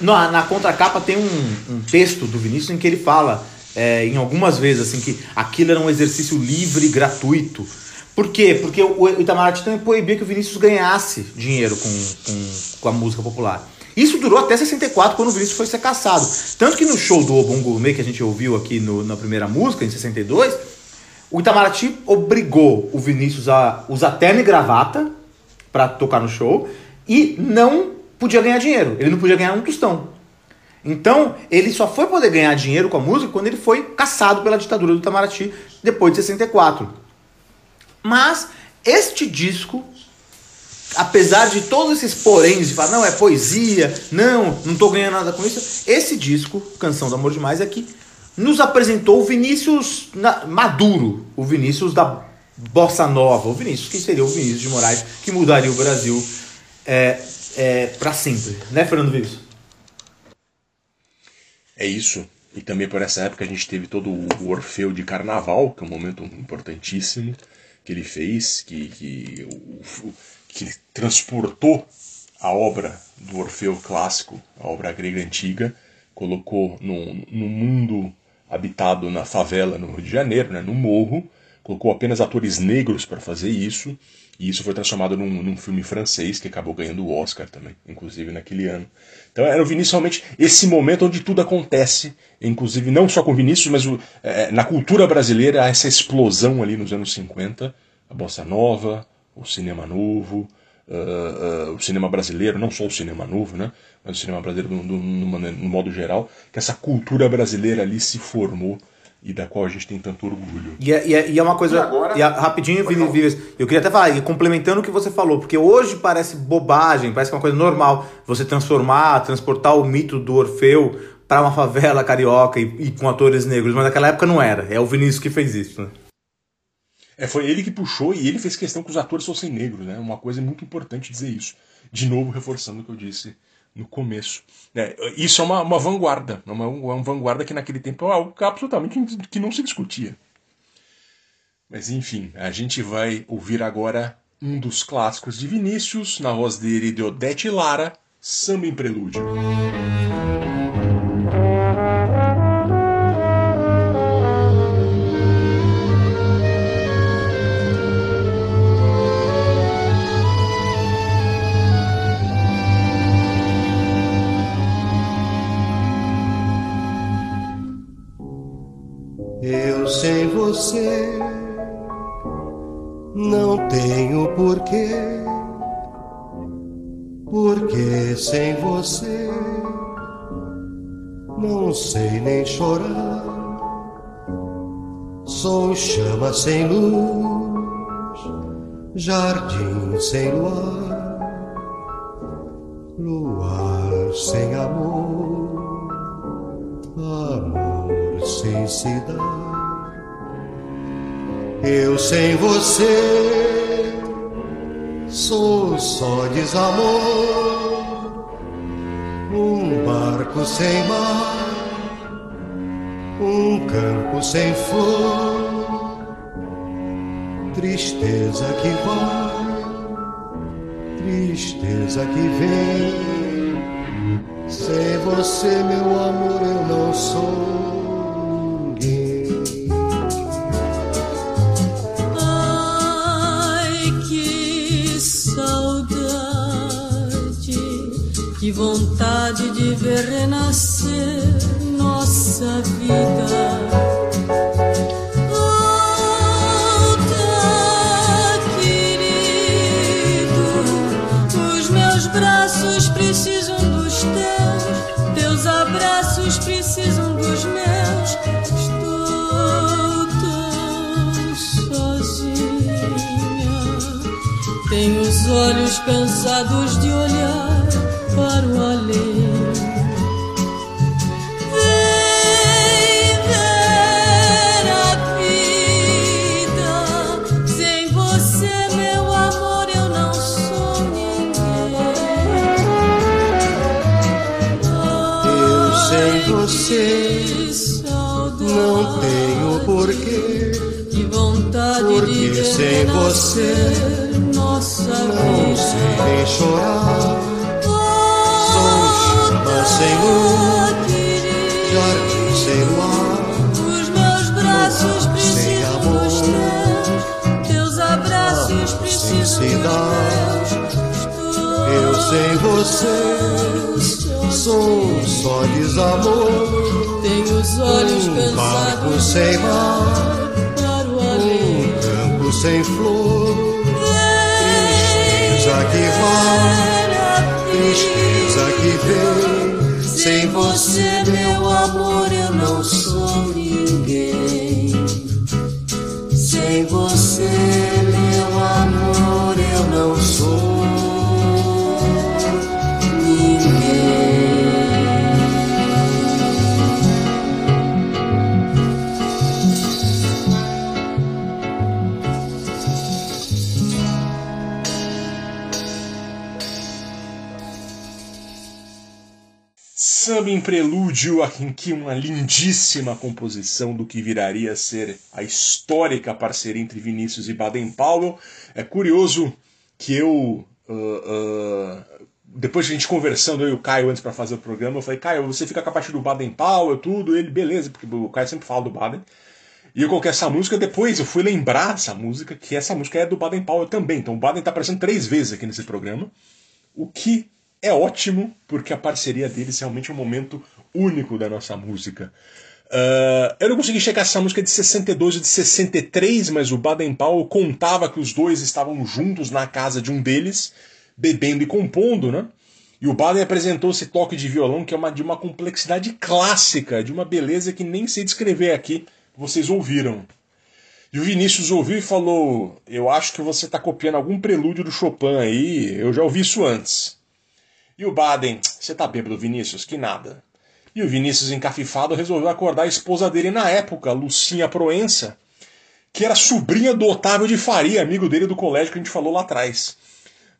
na, na contracapa tem um, um, texto do Vinícius em que ele fala, é, em algumas vezes, assim, que aquilo era um exercício livre e gratuito. Por quê? Porque o Itamaraty também proibia que o Vinícius ganhasse dinheiro com, com, com a música popular. Isso durou até 64, quando o Vinícius foi ser caçado. Tanto que no show do Obon Gourmet, que a gente ouviu aqui no, na primeira música, em 62, o Itamaraty obrigou o Vinícius a usar terno e gravata para tocar no show e não podia ganhar dinheiro. Ele não podia ganhar um tostão. Então, ele só foi poder ganhar dinheiro com a música quando ele foi caçado pela ditadura do Itamaraty depois de 64. Mas este disco, apesar de todos esses poréns de falar, não, é poesia, não, não tô ganhando nada com isso, esse disco, Canção do Amor Demais, é que nos apresentou o Vinícius Maduro, o Vinícius da Bossa Nova, o Vinícius que seria o Vinícius de Moraes, que mudaria o Brasil é, é, para sempre. Né, Fernando Vives? É isso. E também por essa época a gente teve todo o Orfeu de Carnaval, que é um momento importantíssimo que ele fez, que, que, que transportou a obra do Orfeu clássico, a obra grega antiga, colocou no, no mundo habitado na favela no Rio de Janeiro, né, no morro, colocou apenas atores negros para fazer isso, e isso foi transformado num, num, filme francês que acabou ganhando o Oscar também, inclusive naquele ano. Então era o Vinícius realmente esse momento onde tudo acontece, inclusive não só com o Vinícius, mas o, é, na cultura brasileira, essa explosão ali nos anos 50, a bossa nova, o cinema novo, uh, uh, o cinema brasileiro, não só o cinema novo, né? mas o cinema brasileiro no, no, no, no modo geral, que essa cultura brasileira ali se formou e da qual a gente tem tanto orgulho. E é, e é, e é uma coisa. E agora, e a, rapidinho, Vinícius, eu queria até falar, e complementando o que você falou, porque hoje parece bobagem, parece que é uma coisa normal você transformar, transportar o mito do Orfeu para uma favela carioca e, e, com atores negros, mas naquela época não era. É o Vinícius que fez isso, né? É, foi ele que puxou e ele fez questão que os atores fossem negros, né? Uma coisa muito importante dizer isso. De novo, reforçando o que eu disse no começo. É, isso é uma, uma vanguarda, é uma, uma vanguarda que naquele tempo é algo absolutamente que não se discutia. Mas enfim, a gente vai ouvir agora um dos clássicos de Vinícius, na voz dele de Odete Lara, Samba em Prelúdio. Você. Não tenho porquê, porque sem você não sei nem chorar. Sou chama sem luz, jardim sem luar, luar sem amor, amor sem cidade. Eu sem você sou só desamor, um barco sem mar, um campo sem flor, tristeza que vai, tristeza que vem. Sem você, meu amor, eu não sou. Vontade de ver renascer nossa vida. Volta, querido, os meus braços precisam dos teus, teus abraços precisam dos meus. Estou tão sozinha, tenho os olhos cansados de olhar para o além. Vem ver a vida sem você, meu amor, eu não sou ninguém. Eu sem você saudade, não tenho porquê. Que vontade Porque de sem você, nossa não vida. Não sei chorar. Sem você sou só desamor. Tenho os olhos Um barco cansados sem mar, para o além. um campo sem flor. Tristeza que vai, tristeza que vem. Sem você, meu amor, eu não sou ninguém. Sem você, Prelúdio, em que uma lindíssima composição do que viraria a ser a histórica parceria entre Vinícius e Baden Powell. É curioso que eu. ah, ah, depois de a gente conversando, eu e o Caio antes para fazer o programa, eu falei, Caio, você fica com a parte do Baden Powell, tudo, ele, beleza, porque o Caio sempre fala do Baden. E eu coloquei essa música, depois eu fui lembrar dessa música, que essa música é do Baden Powell também. Então o Baden tá aparecendo três vezes aqui nesse programa. O que é ótimo, porque a parceria deles é realmente um momento único da nossa música. Ah, eu não consegui checar essa música é de 62 ou de 63, mas o Baden Powell contava que os dois estavam juntos na casa de um deles, bebendo e compondo, né? E o Baden apresentou esse toque de violão que é uma, de uma complexidade clássica, de uma beleza que nem sei descrever aqui, vocês ouviram. E o Vinícius ouviu e falou: Eu acho que você está copiando algum prelúdio do Chopin aí, eu já ouvi isso antes. E o Baden, você tá bêbado, Vinícius? Que nada. E o Vinícius, encafifado, resolveu acordar a esposa dele na época, Lucinha Proença, que era sobrinha do Otávio de Faria, amigo dele do colégio que a gente falou lá atrás.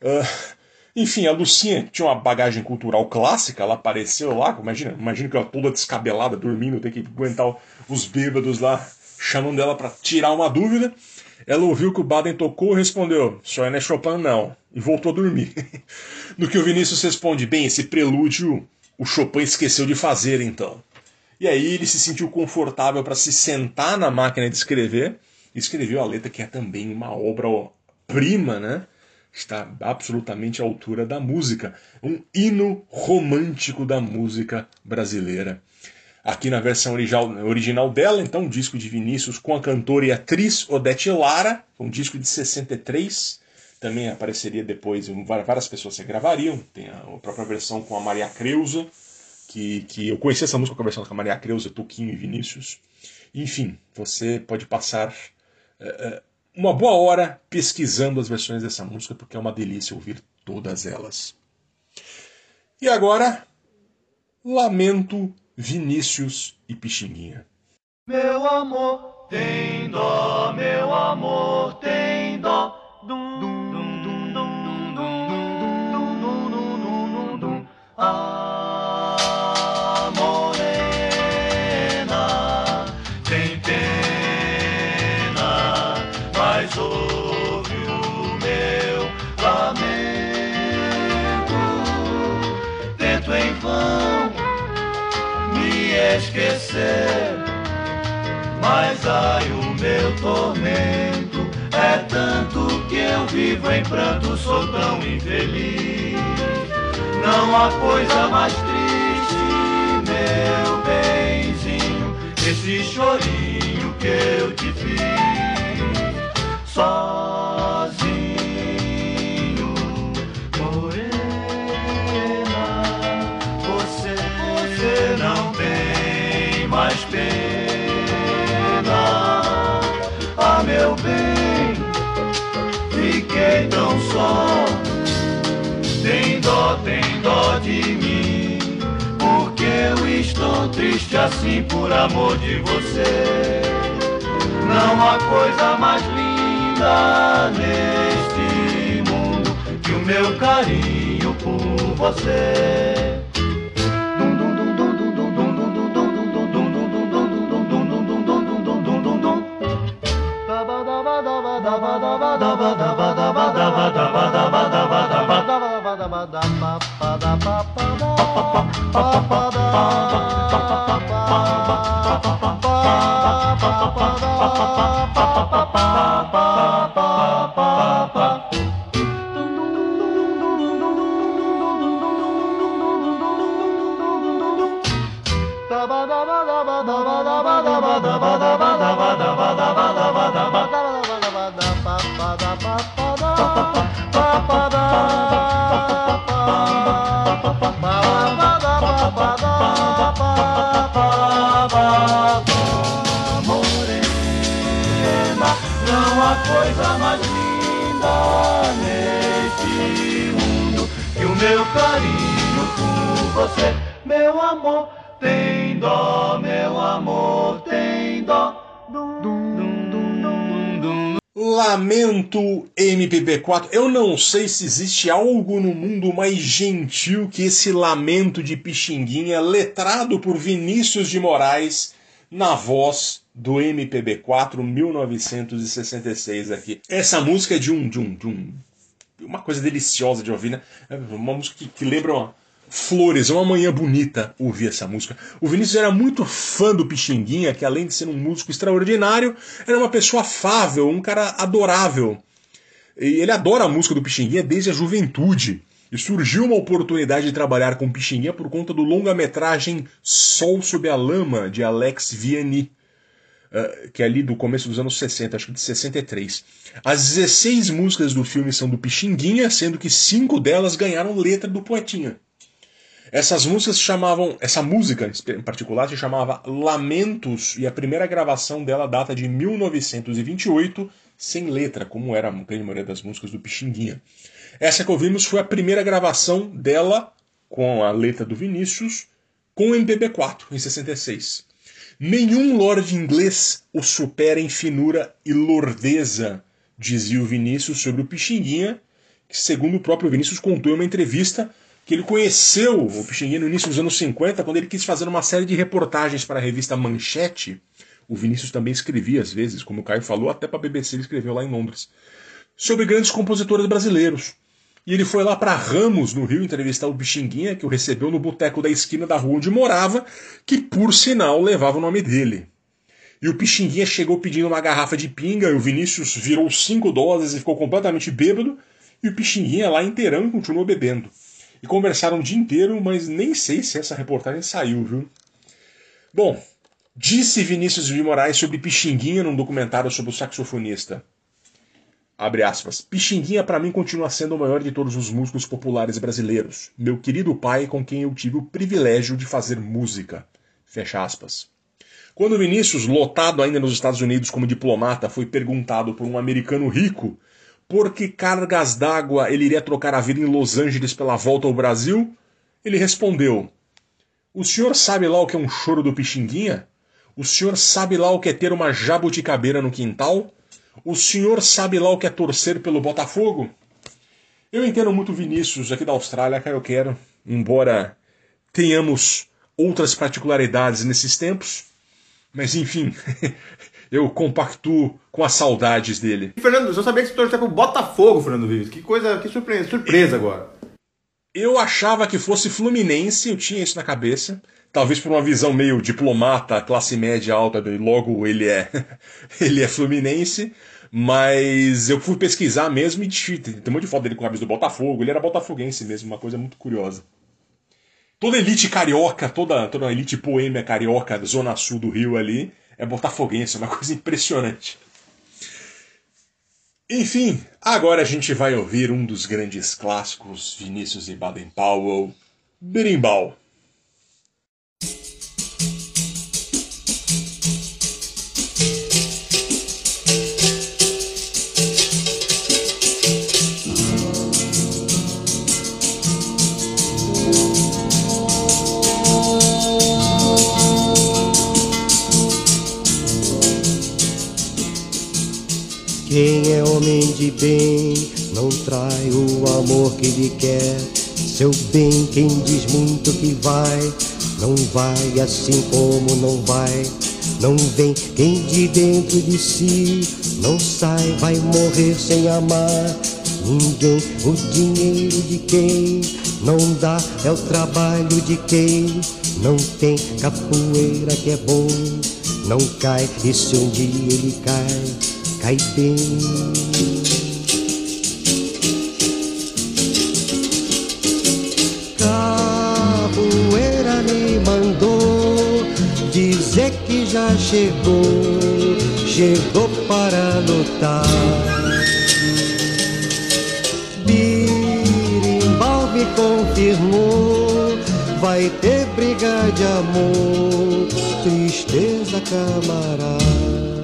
Ah, enfim, a Lucinha tinha uma bagagem cultural clássica, ela apareceu lá, imagina, imagina que ela toda descabelada, dormindo, tem que aguentar os bêbados lá chamando ela para tirar uma dúvida. Ela ouviu que o Baden tocou e respondeu: Só é Chopin, não. E voltou a dormir. no que o Vinícius responde: Bem, esse prelúdio o Chopin esqueceu de fazer, então. E aí ele se sentiu confortável para se sentar na máquina de escrever e escreveu a letra, que é também uma obra-prima, né? Está absolutamente à altura da música. Um hino romântico da música brasileira. Aqui na versão original, dela, então, um disco de Vinícius com a cantora e atriz Odete Lara, um disco de 63. Também apareceria depois, várias pessoas se gravariam. Tem a própria versão com a Maria Creuza, que, que eu conheci essa música com a versão com a Maria Creuza, Toquinho e Vinícius. Enfim, você pode passar é, uma boa hora pesquisando as versões dessa música, porque é uma delícia ouvir todas elas. E agora, Lamento Vinícius e Pixinguinha. Meu amor tem dó, meu amor tem dó. Dum, dum, Mas ai o meu tormento é tanto que eu vivo em pranto, sou tão infeliz. Não há coisa mais triste, meu benzinho, esse chorinho que eu te fiz. sol. Tem dó, tem dó de mim, porque eu estou triste assim por amor de você. Não há coisa mais linda neste mundo que o meu carinho por você. daba daba daba daba ba ba ba ba uma coisa mais linda neste mundo que o meu carinho por você, meu amor, tem dó, meu amor, tem dó. Lamento MPB4. Eu não sei se existe algo no mundo mais gentil que esse lamento de Pixinguinha, letrado por Vinícius de Moraes, na voz do MPB4 1966 aqui. Essa música é de um, de um, de um uma coisa deliciosa de ouvir, né? É uma música que, que lembra uma flores, uma manhã bonita ouvir essa música. O Vinícius era muito fã do Pixinguinha, que além de ser um músico extraordinário, era uma pessoa afável, um cara adorável. E ele adora a música do Pixinguinha desde a juventude. E surgiu uma oportunidade de trabalhar com Pixinguinha por conta do longa-metragem Sol sob a Lama, de Alex Vianney. Uh, que é ali do começo dos anos 60, acho que de 63. As 16 músicas do filme são do Pixinguinha, sendo que cinco delas ganharam letra do Poetinha. Essas músicas chamavam, essa música em particular se chamava Lamentos e a primeira gravação dela data de 1928, sem letra, como era a grande maioria das músicas do Pixinguinha. Essa que ouvimos foi a primeira gravação dela com a letra do Vinícius com o MPB4 em 66. Nenhum lord inglês o supera em finura e lordeza, dizia o Vinícius sobre o Pixinguinha, que segundo o próprio Vinícius contou em uma entrevista, que ele conheceu o Pixinguinha no início dos anos 50, quando ele quis fazer uma série de reportagens para a revista Manchete. O Vinícius também escrevia às vezes, como o Caio falou, até para a BBC ele escreveu lá em Londres, sobre grandes compositores brasileiros. E ele foi lá para Ramos, no Rio, entrevistar o Pixinguinha, que o recebeu no boteco da esquina da rua onde morava, que por sinal levava o nome dele. E o Pixinguinha chegou pedindo uma garrafa de pinga, e o Vinícius virou cinco doses e ficou completamente bêbado, e o Pixinguinha lá inteirão continuou bebendo e conversaram o dia inteiro, mas nem sei se essa reportagem saiu, viu? Bom, disse Vinícius de Moraes sobre Pixinguinha num documentário sobre o saxofonista. Abre aspas. Pixinguinha para mim continua sendo o maior de todos os músicos populares brasileiros. Meu querido pai com quem eu tive o privilégio de fazer música. Fecha aspas. Quando Vinícius, lotado ainda nos Estados Unidos como diplomata, foi perguntado por um americano rico por que cargas d'água ele iria trocar a vida em Los Angeles pela volta ao Brasil? Ele respondeu: O senhor sabe lá o que é um choro do Pixinguinha? O senhor sabe lá o que é ter uma jabuticabeira no quintal? O senhor sabe lá o que é torcer pelo Botafogo? Eu entendo muito Vinícius aqui da Austrália, cara, eu quero, embora tenhamos outras particularidades nesses tempos, mas enfim, eu compactuo com as saudades dele. Fernando, eu sabia que você torcia pro Botafogo, Fernando Vives. Que coisa, que surpresa, surpresa agora. Eu achava que fosse Fluminense, eu tinha isso na cabeça. Talvez por uma visão meio diplomata, classe média alta, logo ele é ele é Fluminense. Mas eu fui pesquisar mesmo e tem um monte de foto dele com a camisa do Botafogo. Ele era botafoguense mesmo, uma coisa muito curiosa. Toda elite carioca, toda, toda elite poêmia carioca, zona sul do Rio ali, é botafoguense, uma coisa impressionante. Enfim, agora a gente vai ouvir um dos grandes clássicos, Vinícius e Baden-Powell, Berimbau. Homem de bem não trai o amor que lhe quer. Seu bem, quem diz muito que vai, não vai assim como não vai. Não vem quem de dentro de si não sai, vai morrer sem amar ninguém. O dinheiro de quem não dá é o trabalho de quem não tem capoeira que é bom. Não cai, e se um dia ele cai, cai. Capoeira me mandou dizer que já chegou, chegou para lutar. Birimbau me confirmou, vai ter briga de amor, tristeza camarada.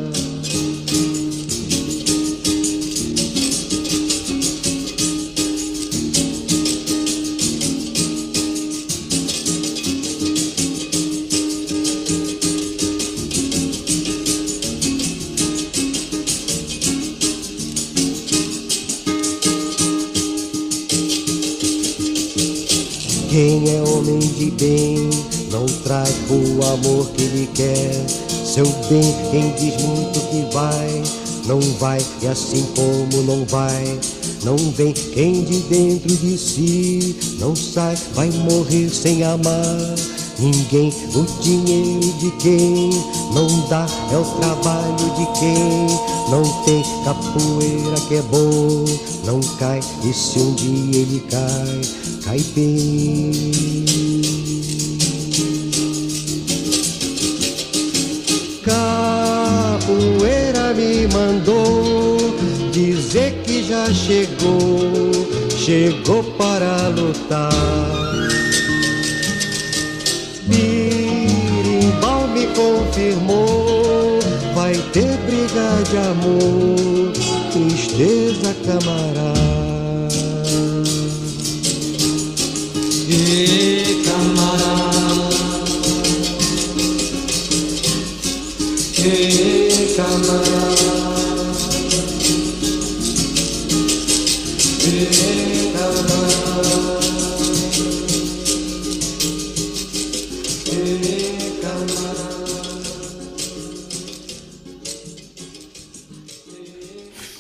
Quem é homem de bem não traz o amor que ele quer. Seu bem, quem diz muito que vai, não vai, e assim como não vai, não vem. Quem de dentro de si não sai, vai morrer sem amar. Ninguém, o dinheiro de quem não dá é o trabalho de quem não tem capoeira que é bom, não cai. E se um dia ele cai, cai bem. Capoeira me mandou dizer que já chegou, chegou para lutar. Birimbau me confirmou, vai ter briga de amor, tristeza camarada.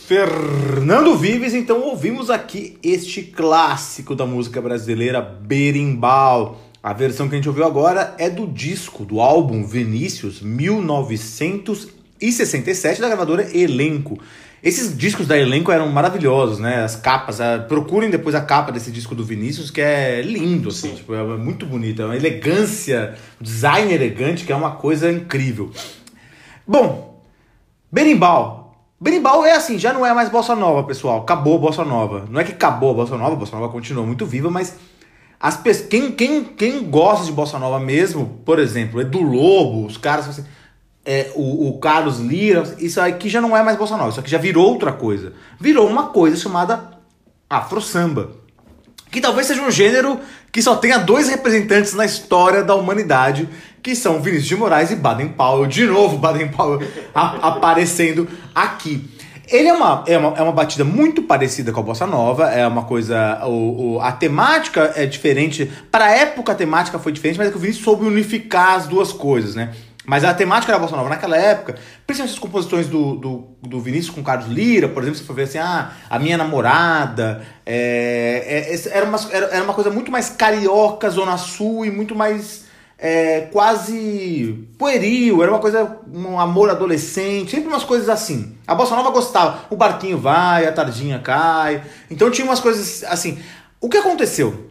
Fernando Vives, então ouvimos aqui este clássico da música brasileira, Berimbau. A versão que a gente ouviu agora é do disco, do álbum Vinícius 1967 da gravadora Elenco. Esses discos da Elenco eram maravilhosos, né? As capas, ah, procurem depois a capa desse disco do Vinícius, que é lindo, assim, tipo, é muito bonito, é uma elegância, um design elegante, que é uma coisa incrível. Bom, Berimbau. Berimbau é assim, já não é mais bossa nova, pessoal. Acabou a bossa nova. Não é que acabou a bossa nova, a bossa nova continua muito viva, mas as pessoas, quem, quem, quem gosta de bossa nova mesmo, por exemplo, é do Lobo, os caras assim, é, o, o Carlos Lira, isso aqui já não é mais bossa nova, isso aqui já virou outra coisa. Virou uma coisa chamada afro samba, que talvez seja um gênero que só tenha dois representantes na história da humanidade, que são Vinícius de Moraes e Baden Powell. De novo, Baden Powell aparecendo aqui. Ele é uma, é, uma, é uma batida muito parecida com a bossa nova, é uma coisa. O, o- a temática é diferente. Para a época a temática foi diferente, mas é que o Vinícius soube unificar as duas coisas, né? Mas a temática da bossa nova naquela época, principalmente as composições do, do, do Vinícius com Carlos Lira, por exemplo, você for ver assim, ah, a minha namorada, é, é, era, uma, era, era uma coisa muito mais carioca, Zona Sul e muito mais é, quase pueril, era uma coisa, um amor adolescente, sempre umas coisas assim. A Bossa Nova gostava, o barquinho vai, a tardinha cai, então tinha umas coisas assim. O que aconteceu?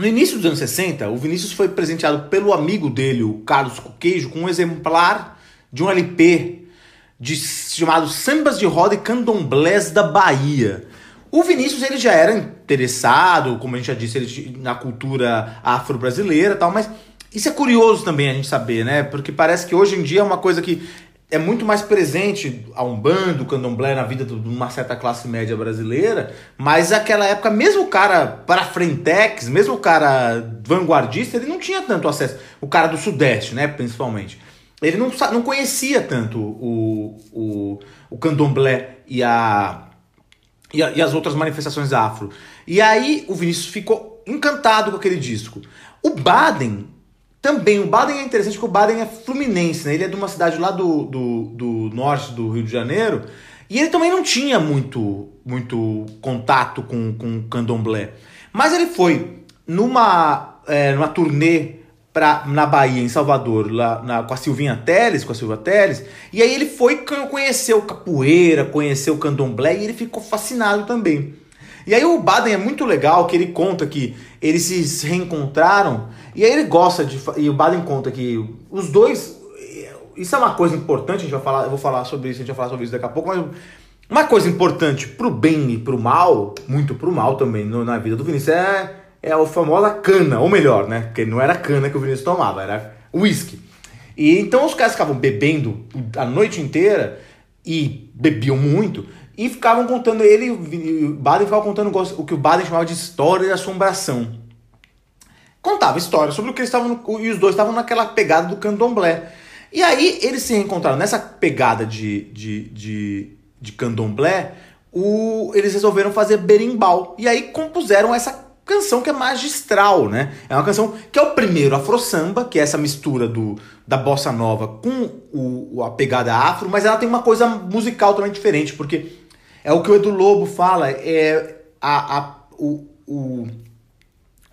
No início dos anos 60, o Vinícius foi presenteado pelo amigo dele, o Carlos Coqueijo, com um exemplar de um LP de, chamado Sambas de Roda e Candomblés da Bahia. O Vinícius ele já era interessado, como a gente já disse, ele, na cultura afro-brasileira tal, mas isso é curioso também a gente saber, né? Porque parece que hoje em dia é uma coisa que é muito mais presente a Umbanda, o Candomblé na vida de uma certa classe média brasileira, mas naquela época, mesmo o cara para frentex, mesmo o cara vanguardista, ele não tinha tanto acesso. O cara do Sudeste, né, principalmente. Ele não, não conhecia tanto o, o, o Candomblé e a, e, a- e as outras manifestações afro. E aí o Vinícius ficou encantado com aquele disco. O Baden também, o Baden é interessante porque o Baden é fluminense, né? Ele é de uma cidade lá do, do, do norte do Rio de Janeiro. E ele também não tinha muito, muito contato com, com candomblé. Mas ele foi numa, é, numa turnê pra, na Bahia, em Salvador, lá na- com a Silvinha Teles, com a Silvia Teles, e aí ele foi con- conhecer o capoeira, conhecer o candomblé, e ele ficou fascinado também. E aí o Baden é muito legal, que ele conta que eles se reencontraram, e aí ele gosta de... E o Baden conta que os dois... Isso é uma coisa importante, a gente vai falar, eu vou falar sobre isso, a gente vai falar sobre isso daqui a pouco, mas uma coisa importante pro bem e pro mal, muito pro mal também no- na vida do Vinícius, é, é a famosa cana, ou melhor, né? Porque não era cana que o Vinícius tomava, era uísque. E então os caras ficavam bebendo a noite inteira e bebiam muito e ficavam contando ele, o Baden ficava contando o que o Baden chamava de história de assombração. Contava histórias sobre o que eles estavam e os dois estavam naquela pegada do candomblé. E aí eles se reencontraram nessa pegada de, de, de, de candomblé, o, eles resolveram fazer berimbau. E aí compuseram essa, canção que é magistral, né? É uma canção que é o primeiro afro samba, que é essa mistura do, da bossa nova com o, a pegada afro, mas ela tem uma coisa musical também diferente, porque é o que o Edu Lobo fala, é a, a o, o,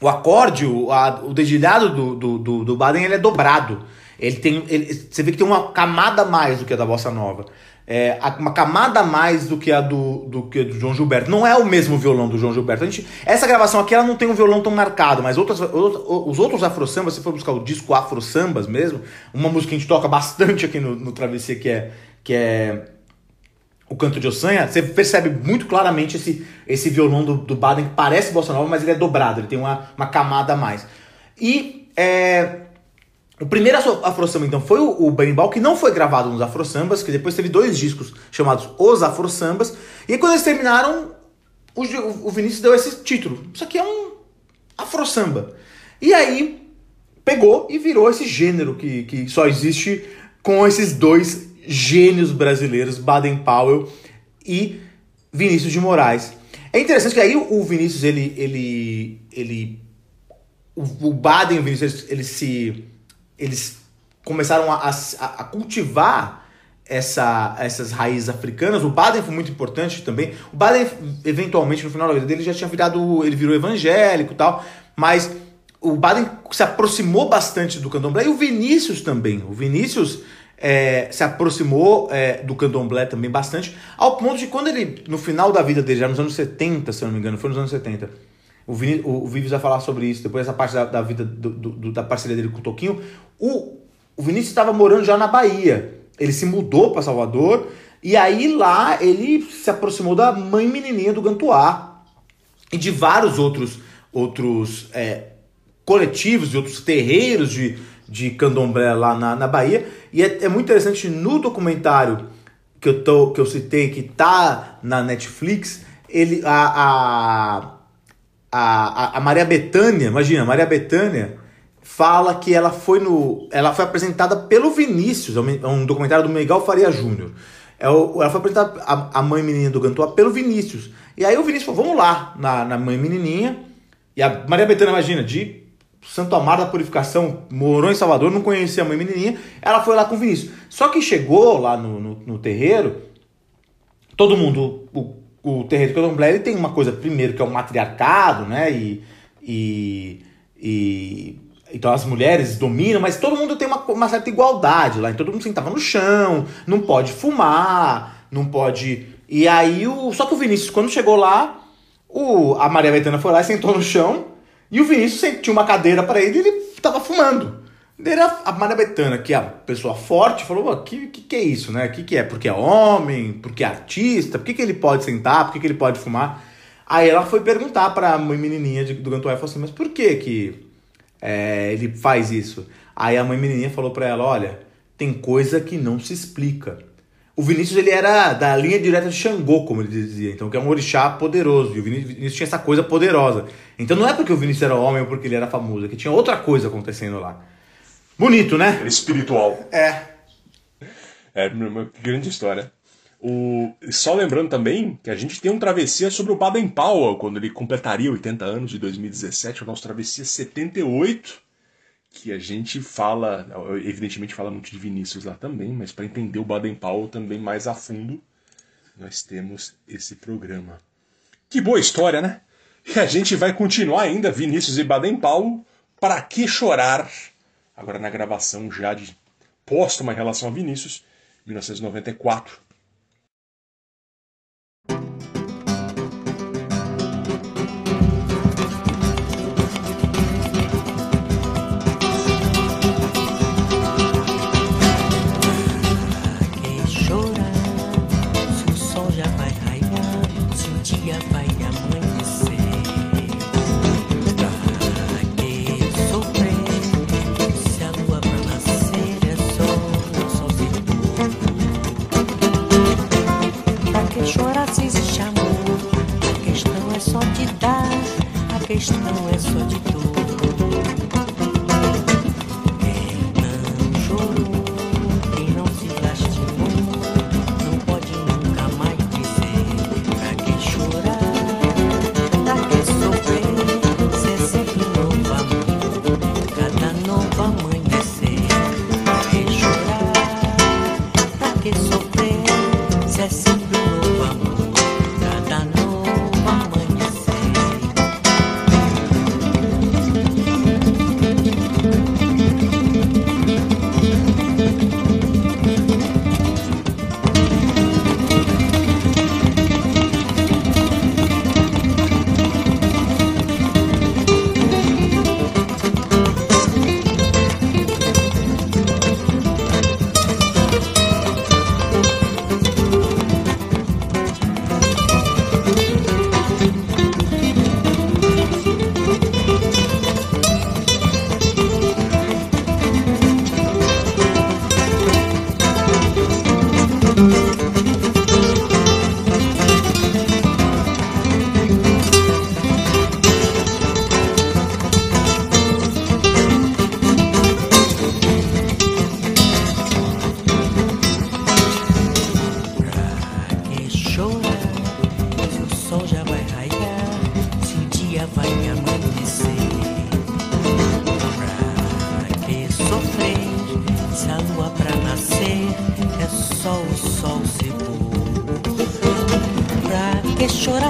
o acorde, o, a, o dedilhado do, do, do, do Baden ele é dobrado. Ele tem, ele, você vê que tem uma camada a mais do que a da bossa nova é, uma camada a mais do que a do, do que do João Gilberto. Não é o mesmo violão do João Gilberto. A gente, essa gravação aqui ela não tem um violão tão marcado, mas outras, os outros afro-sambas, se for buscar o disco afro-sambas mesmo, uma música que a gente toca bastante aqui no, no Travessia, que é, que é o Canto de Ossanha, você percebe muito claramente esse, esse violão do, do Baden, que parece bossa nova, mas ele é dobrado, ele tem uma, uma camada a mais. E é, o primeiro Afro-Samba, então, foi o, o Berimbau, que não foi gravado nos Afro-Sambas, que depois teve dois discos chamados Os Afro-Sambas. E quando eles terminaram, o, o Vinícius deu esse título. Isso aqui é um Afro-Samba. E aí, pegou e virou esse gênero que, que só existe com esses dois gênios brasileiros, Baden Powell e Vinícius de Moraes. É interessante que aí o Vinícius, ele... ele, ele o, Baden e o Vinícius, eles se eles começaram a, a, a cultivar essa, essas raízes africanas. O Baden foi muito importante também. O Baden, eventualmente, no final da vida dele, já tinha virado. Ele virou evangélico e tal. Mas o Baden se aproximou bastante do candomblé e o Vinícius também. O Vinícius é, se aproximou é, do candomblé também bastante, ao ponto de quando ele, no final da vida dele, já nos anos 70, se eu não me engano, foi nos anos 70 o, Vini, o, o Vives vai falar sobre isso, depois essa parte da, da vida do, do, da parceria dele com o Toquinho. O, o Vinícius estava morando já na Bahia. Ele se mudou para Salvador e aí lá ele se aproximou da mãe menininha do Gantuá e de vários outros outros é, coletivos e outros terreiros de, de candomblé lá na, na Bahia. E é, é muito interessante no documentário que eu, tô, que eu citei, que tá na Netflix, ele a, a a, a, Maria Bethânia, imagina, Maria Bethânia fala que ela foi no. Ela foi apresentada pelo Vinícius, é um é documentário do Miguel Faria Júnior. É ela foi apresentada, a, a mãe menininha do Gantua, pelo Vinícius. E aí o Vinícius falou: vamos lá na, na mãe menininha. E a Maria Bethânia, imagina, de Santo Amaro da Purificação, morou em Salvador, não conhecia a mãe menininha. Ela foi lá com o Vinícius. Só que chegou lá no, no, no terreiro, todo mundo, o o terreiro do candomblé ele tem uma coisa, primeiro, que é o matriarcado, né? E, e, e então as mulheres dominam, mas todo mundo tem uma, uma certa igualdade lá. Então todo mundo sentava no chão, não pode fumar, não pode. E aí o. Só que o Vinícius, quando chegou lá, o, a Maria Betana foi lá e sentou no chão. E o Vinícius tinha uma cadeira para ele e ele tava fumando. Era a Maria Bethânia, que é a pessoa forte, falou: o que, que, que é isso, né? O que, que é? Porque é homem? Porque é artista? Por que, que ele pode sentar? Por que, que ele pode fumar? Aí ela foi perguntar pra mãe menininha do Gantuai e falou assim: Mas por que, que é, ele faz isso? Aí a mãe menininha falou pra ela: Olha, tem coisa que não se explica. O Vinícius ele era da linha direta de Xangô, como ele dizia, então que é um orixá poderoso. E o Vinícius tinha essa coisa poderosa. Então não é porque o Vinícius era homem ou porque ele era famoso, é que tinha outra coisa acontecendo lá. Bonito, né? Espiritual. É. É uma grande história. O... Só lembrando também que a gente tem um travessia sobre o Baden Powell, quando ele completaria 80 anos de 2017, o nosso travessia 78, que a gente fala, evidentemente fala muito de Vinícius lá também, mas para entender o Baden Powell também mais a fundo, nós temos esse programa. Que boa história, né? E a gente vai continuar ainda, Vinícius e Baden Powell, para que chorar? agora na gravação já de póstuma em relação a Vinícius, 1994. texto não é só de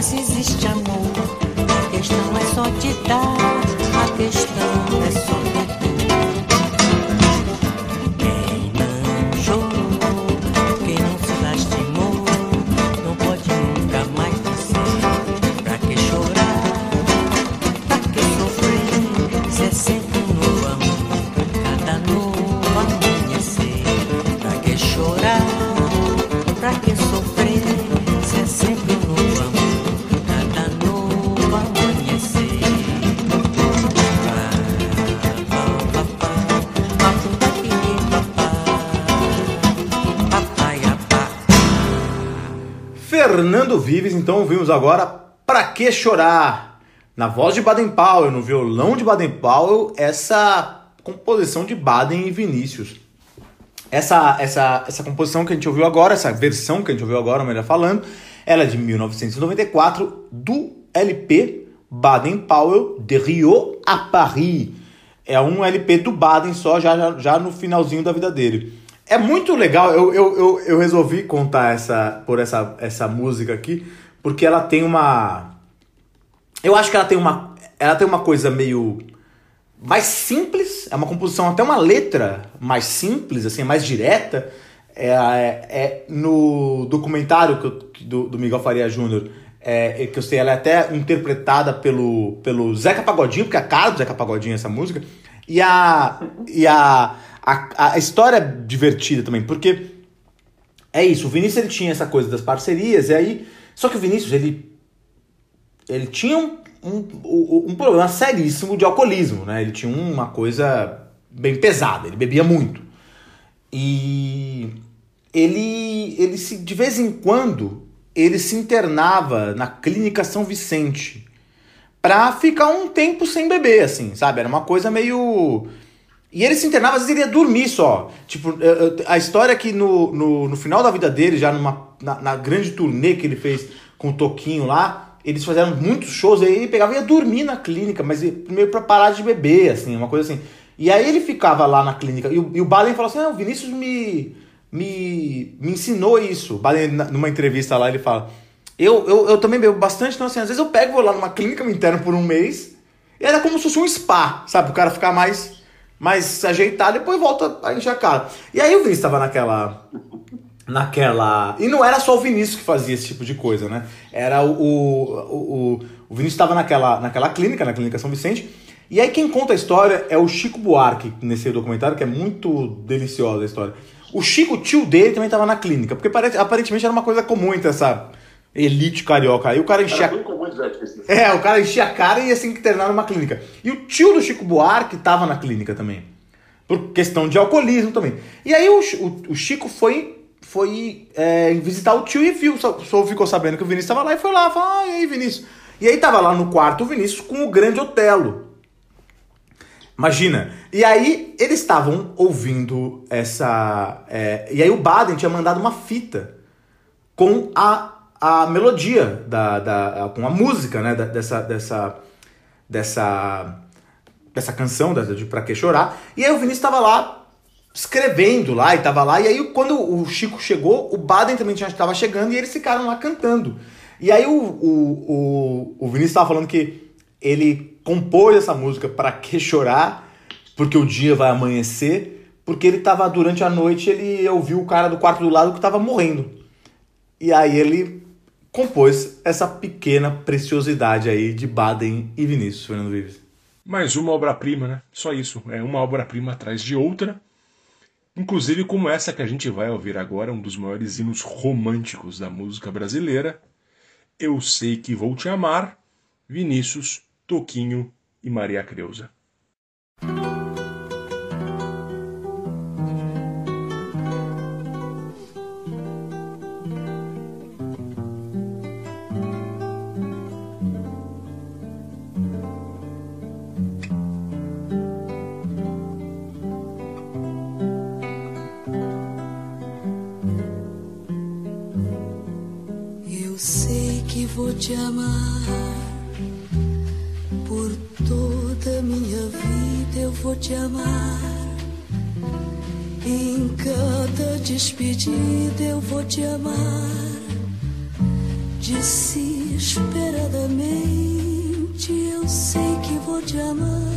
que chorar Fernando Vives, então ouvimos agora Pra Que Chorar? Na voz de Baden Powell, no violão de Baden Powell, essa composição de Baden e Vinícius. Essa, essa, essa composição que a gente ouviu agora, essa versão que a gente ouviu agora, melhor falando, ela é de 1994, do LP Baden Powell de Rio a Paris. É um LP do Baden só, já, já, já no finalzinho da vida dele. É muito legal, eu, eu, eu, eu resolvi contar essa, por essa, essa música aqui, porque ela tem uma. Eu acho que ela tem uma. Ela tem uma coisa meio. mais simples, é uma composição, até uma letra mais simples, assim, mais direta. É, é, é no documentário que eu- do, do Miguel Faria Júnior, é, é que eu sei, ela é até interpretada pelo, pelo Zeca Pagodinho, porque é a cara do Zeca Pagodinho essa música. E a. E a, a, a história é divertida também, porque é isso, o Vinícius ele tinha essa coisa das parcerias, e aí. Só que o Vinícius, ele. Ele tinha um, um, um, problema seríssimo de alcoolismo, né? Ele tinha uma coisa bem pesada, ele bebia muito. E ele, ele se, de vez em quando, ele se internava na clínica São Vicente pra ficar um tempo sem beber, assim, sabe? Era uma coisa meio. E ele se internava, às vezes ele ia dormir só. Tipo, eh, eh, a história é que no, no, no final da vida dele, já numa, na, na grande turnê que ele fez com o Toquinho lá, eles fizeram muitos shows, aí ele pegava e ia dormir na clínica, mas meio pra parar de beber, assim, uma coisa assim. E aí ele ficava lá na clínica, e o, e o Baden falou assim, ah, o Vinícius me, me, me ensinou isso. O Baden, na- numa entrevista lá, ele fala, eu, eu, eu também bebo bastante, então assim, às vezes eu pego, vou lá numa clínica, me interno por um mês, e era como se fosse um spa, sabe? O cara ficar mais, mais ajeitado, depois volta a encher a cara. E aí o Vinícius tava naquela naquela. E não era só o Vinícius que fazia esse tipo de coisa, né? Era o. O, o, o Vinícius estava naquela, naquela clínica, na Clínica São Vicente. E aí quem conta a história é o Chico Buarque, nesse documentário, que é muito deliciosa a história. O Chico, tio dele, também estava na clínica, porque aparentemente era uma coisa comum entre essa elite carioca. Aí o cara enchia. É, o cara enchia a cara e ia se internar numa clínica. E o tio do Chico Buarque estava na clínica também. Por questão de alcoolismo também. E aí o, o- o Chico foi, foi é, visitar o tio e viu, só ficou sabendo que o Vinícius estava lá e foi lá, falou, ah, e aí Vinícius? E aí tava lá no quarto o Vinícius com o grande Otelo. Imagina. E aí eles estavam ouvindo essa... é, e aí o Baden tinha mandado uma fita com a, a melodia, da, da, com a música né, dessa, dessa, dessa, dessa canção, de Pra Que Chorar. E aí o Vinícius estava lá escrevendo lá e tava lá. E aí quando o Chico chegou, o Baden também já estava chegando e eles ficaram lá cantando. E aí o, o, o, o Vinícius estava falando que ele compôs essa música Pra Que Chorar, porque o dia vai amanhecer, porque ele tava durante a noite, ele ouviu o cara do quarto do lado que tava morrendo. E aí ele compôs essa pequena preciosidade aí de Baden e Vinícius, Fernando Vives. Mais uma obra-prima, né? Só isso. É uma obra-prima atrás de outra. Inclusive como essa que a gente vai ouvir agora, um dos maiores hinos românticos da música brasileira. Eu sei que vou te amar, Vinícius, Toquinho e Maria Creuza. te amar. Por toda minha vida eu vou te amar. Em cada despedida eu vou te amar. Desesperadamente eu sei que vou te amar.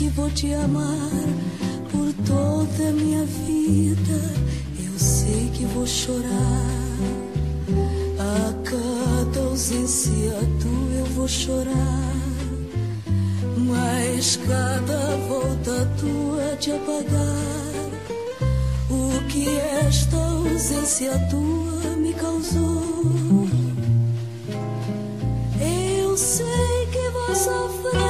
Que vou te amar por toda a minha vida. Eu sei que vou chorar a cada ausência tua. Eu vou chorar, mas cada volta tua de apagar o que esta ausência tua me causou. Eu sei que vou sofrer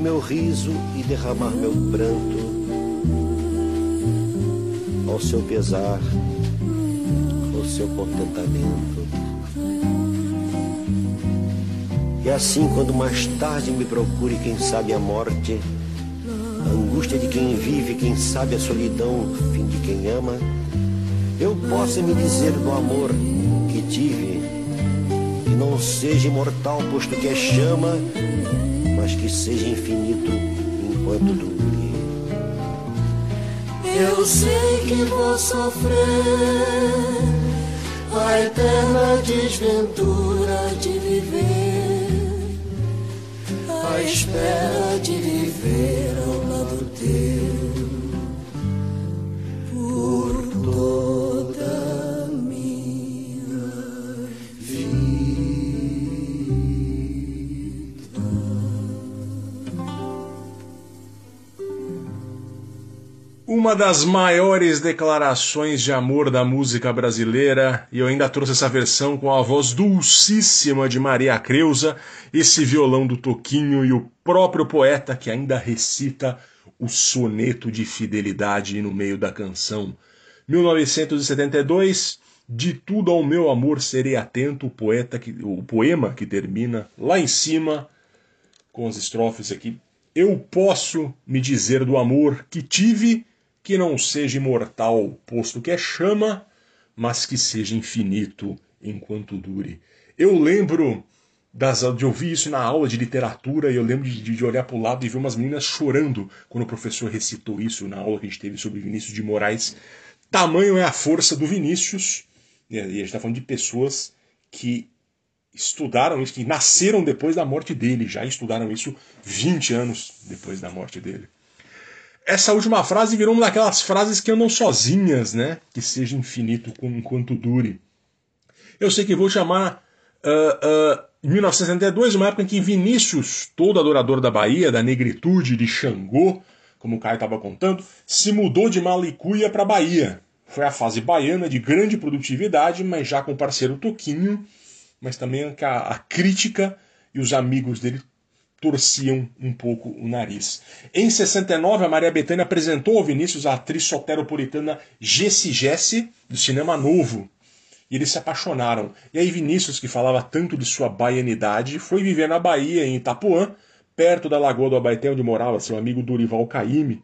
Meu riso e derramar meu pranto ao seu pesar, ao seu contentamento. E assim, quando mais tarde me procure, quem sabe a morte, a angústia de quem vive, quem sabe a solidão, fim de quem ama, eu possa me dizer do amor que tive, que não seja imortal, posto que é chama, mas que seja infinito enquanto dure. Eu sei que vou sofrer a eterna desventura de viver, a espera de viver Uma das maiores declarações de amor da música brasileira, e eu ainda trouxe essa versão com a voz dulcíssima de Maria Creuza, esse violão do Toquinho e o próprio poeta que ainda recita o soneto de fidelidade no meio da canção. 1972, De tudo ao meu amor serei atento, o poeta que, o poema que termina lá em cima com as estrofes aqui. Eu posso me dizer do amor que tive que não seja imortal, posto que é chama, mas que seja infinito enquanto dure. Eu lembro das, de ouvir isso na aula de literatura e eu lembro de, de olhar para o lado e ver umas meninas chorando quando o professor recitou isso na aula que a gente teve sobre Vinícius de Moraes. Tamanho é a força do Vinícius, e a gente está falando de pessoas que estudaram isso, que nasceram depois da morte dele, já estudaram isso 20 anos depois da morte dele. Essa última frase virou uma daquelas frases que andam sozinhas, né? Que seja infinito enquanto dure. Eu sei que vou chamar uh, uh, 1962, uma época em que Vinícius, todo adorador da Bahia, da negritude de Xangô, como o Caio estava contando, se mudou de Malicuia para Bahia. Foi a fase baiana de grande produtividade, mas já com o parceiro Toquinho, mas também a, a crítica e os amigos dele torciam um pouco o nariz. Em 69, a Maria Bethânia apresentou ao Vinícius a atriz soteropolitana Jessie Jesse, do Cinema Novo. E eles se apaixonaram. E aí Vinícius, que falava tanto de sua baianidade, foi viver na Bahia, em Itapuã, perto da Lagoa do Abaeté, onde morava seu amigo Dorival Caymmi.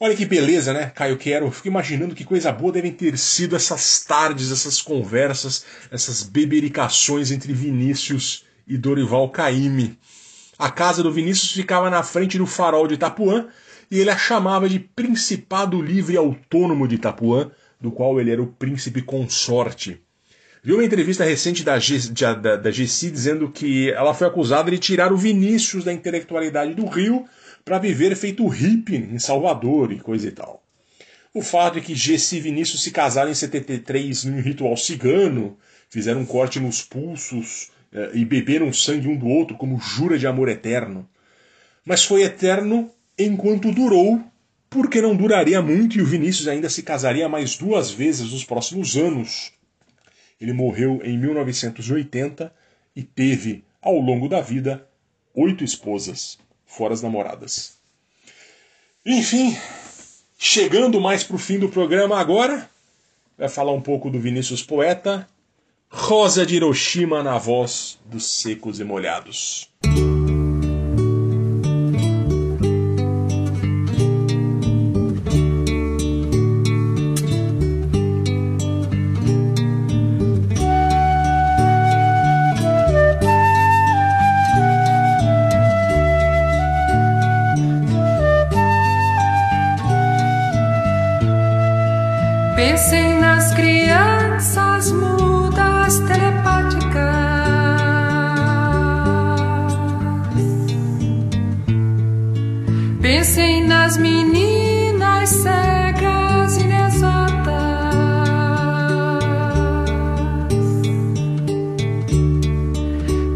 Olha que beleza, né, Caio Quero? Fico imaginando que coisa boa devem ter sido essas tardes, essas conversas, essas bebericações entre Vinícius e Dorival Caymmi. A casa do Vinícius ficava na frente do farol de Itapuã e ele a chamava de Principado Livre Autônomo de Itapuã, do qual ele era o príncipe consorte. Vi uma entrevista recente da, G, da, da, Gessi dizendo que ela foi acusada de tirar o Vinícius da intelectualidade do Rio para viver feito hippie em Salvador e coisa e tal. O fato é que Gessi e Vinícius se casaram em 73 num ritual cigano, fizeram um corte nos pulsos e beberam sangue um do outro como jura de amor eterno. Mas foi eterno enquanto durou, porque não duraria muito e o Vinícius ainda se casaria mais duas vezes nos próximos anos. Ele morreu em 1980 e teve, ao longo da vida, oito esposas, fora as namoradas. Enfim, chegando mais para o fim do programa agora, vai falar um pouco do Vinícius Poeta, Rosa de Hiroshima na voz dos secos e molhados. Pensem nas crianças mudas telepáticas. Pensem nas meninas cegas inexatas.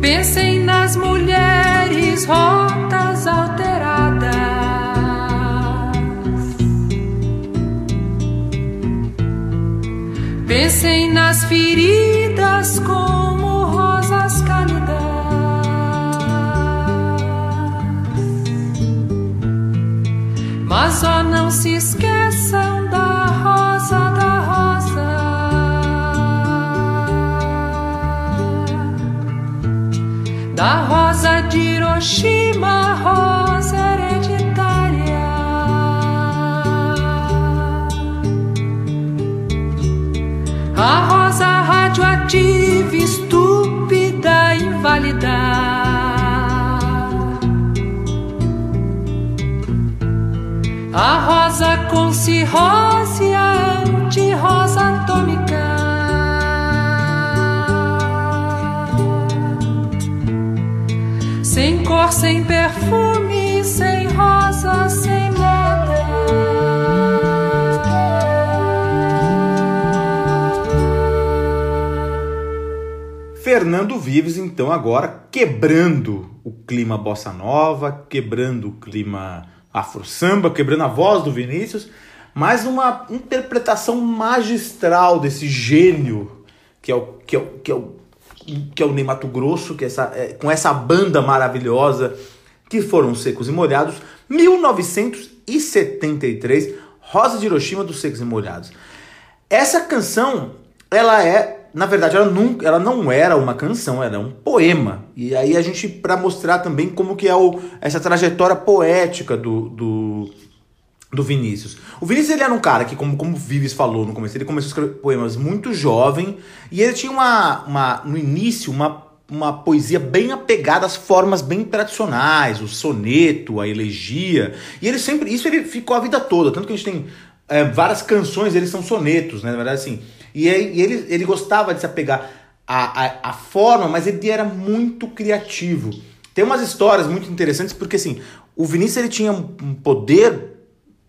Pensem nas mulheres rotas alteradas. Pensem nas feridas como rosas cálidas. Mas ó, não se esqueçam da rosa da rosa. Da rosa de Hiroshima, rosa radioativa, estúpida, inválida. A rosa com cirrose, a anti-rosa atômica. Sem cor, sem perfume, Fernando Vives, então, agora quebrando o clima bossa nova, quebrando o clima afro-samba, quebrando a voz do Vinícius, mas uma interpretação magistral desse gênio que é o, que é o, que é o, que é o Ney Mato Grosso, que é essa, é, com essa banda maravilhosa que foram Secos e Molhados, 1973, Rosa de Hiroshima dos Secos e Molhados. Essa canção, ela é na verdade, ela, nunca, ela não era uma canção, era um poema. E aí a gente, para mostrar também como que é o, essa trajetória poética do, do, do Vinícius. O Vinícius ele era um cara que, como, como o Vives falou no começo, ele começou a escrever poemas muito jovem e ele tinha uma, uma no início uma, uma poesia bem apegada às formas bem tradicionais, o soneto, a elegia. E ele sempre, isso ele ficou a vida toda, tanto que a gente tem é, várias canções, eles são sonetos, né? Na verdade, assim. E, ele, ele gostava de se apegar à, à, à forma, mas ele era muito criativo. Tem umas histórias muito interessantes, porque assim, o Vinícius ele tinha um poder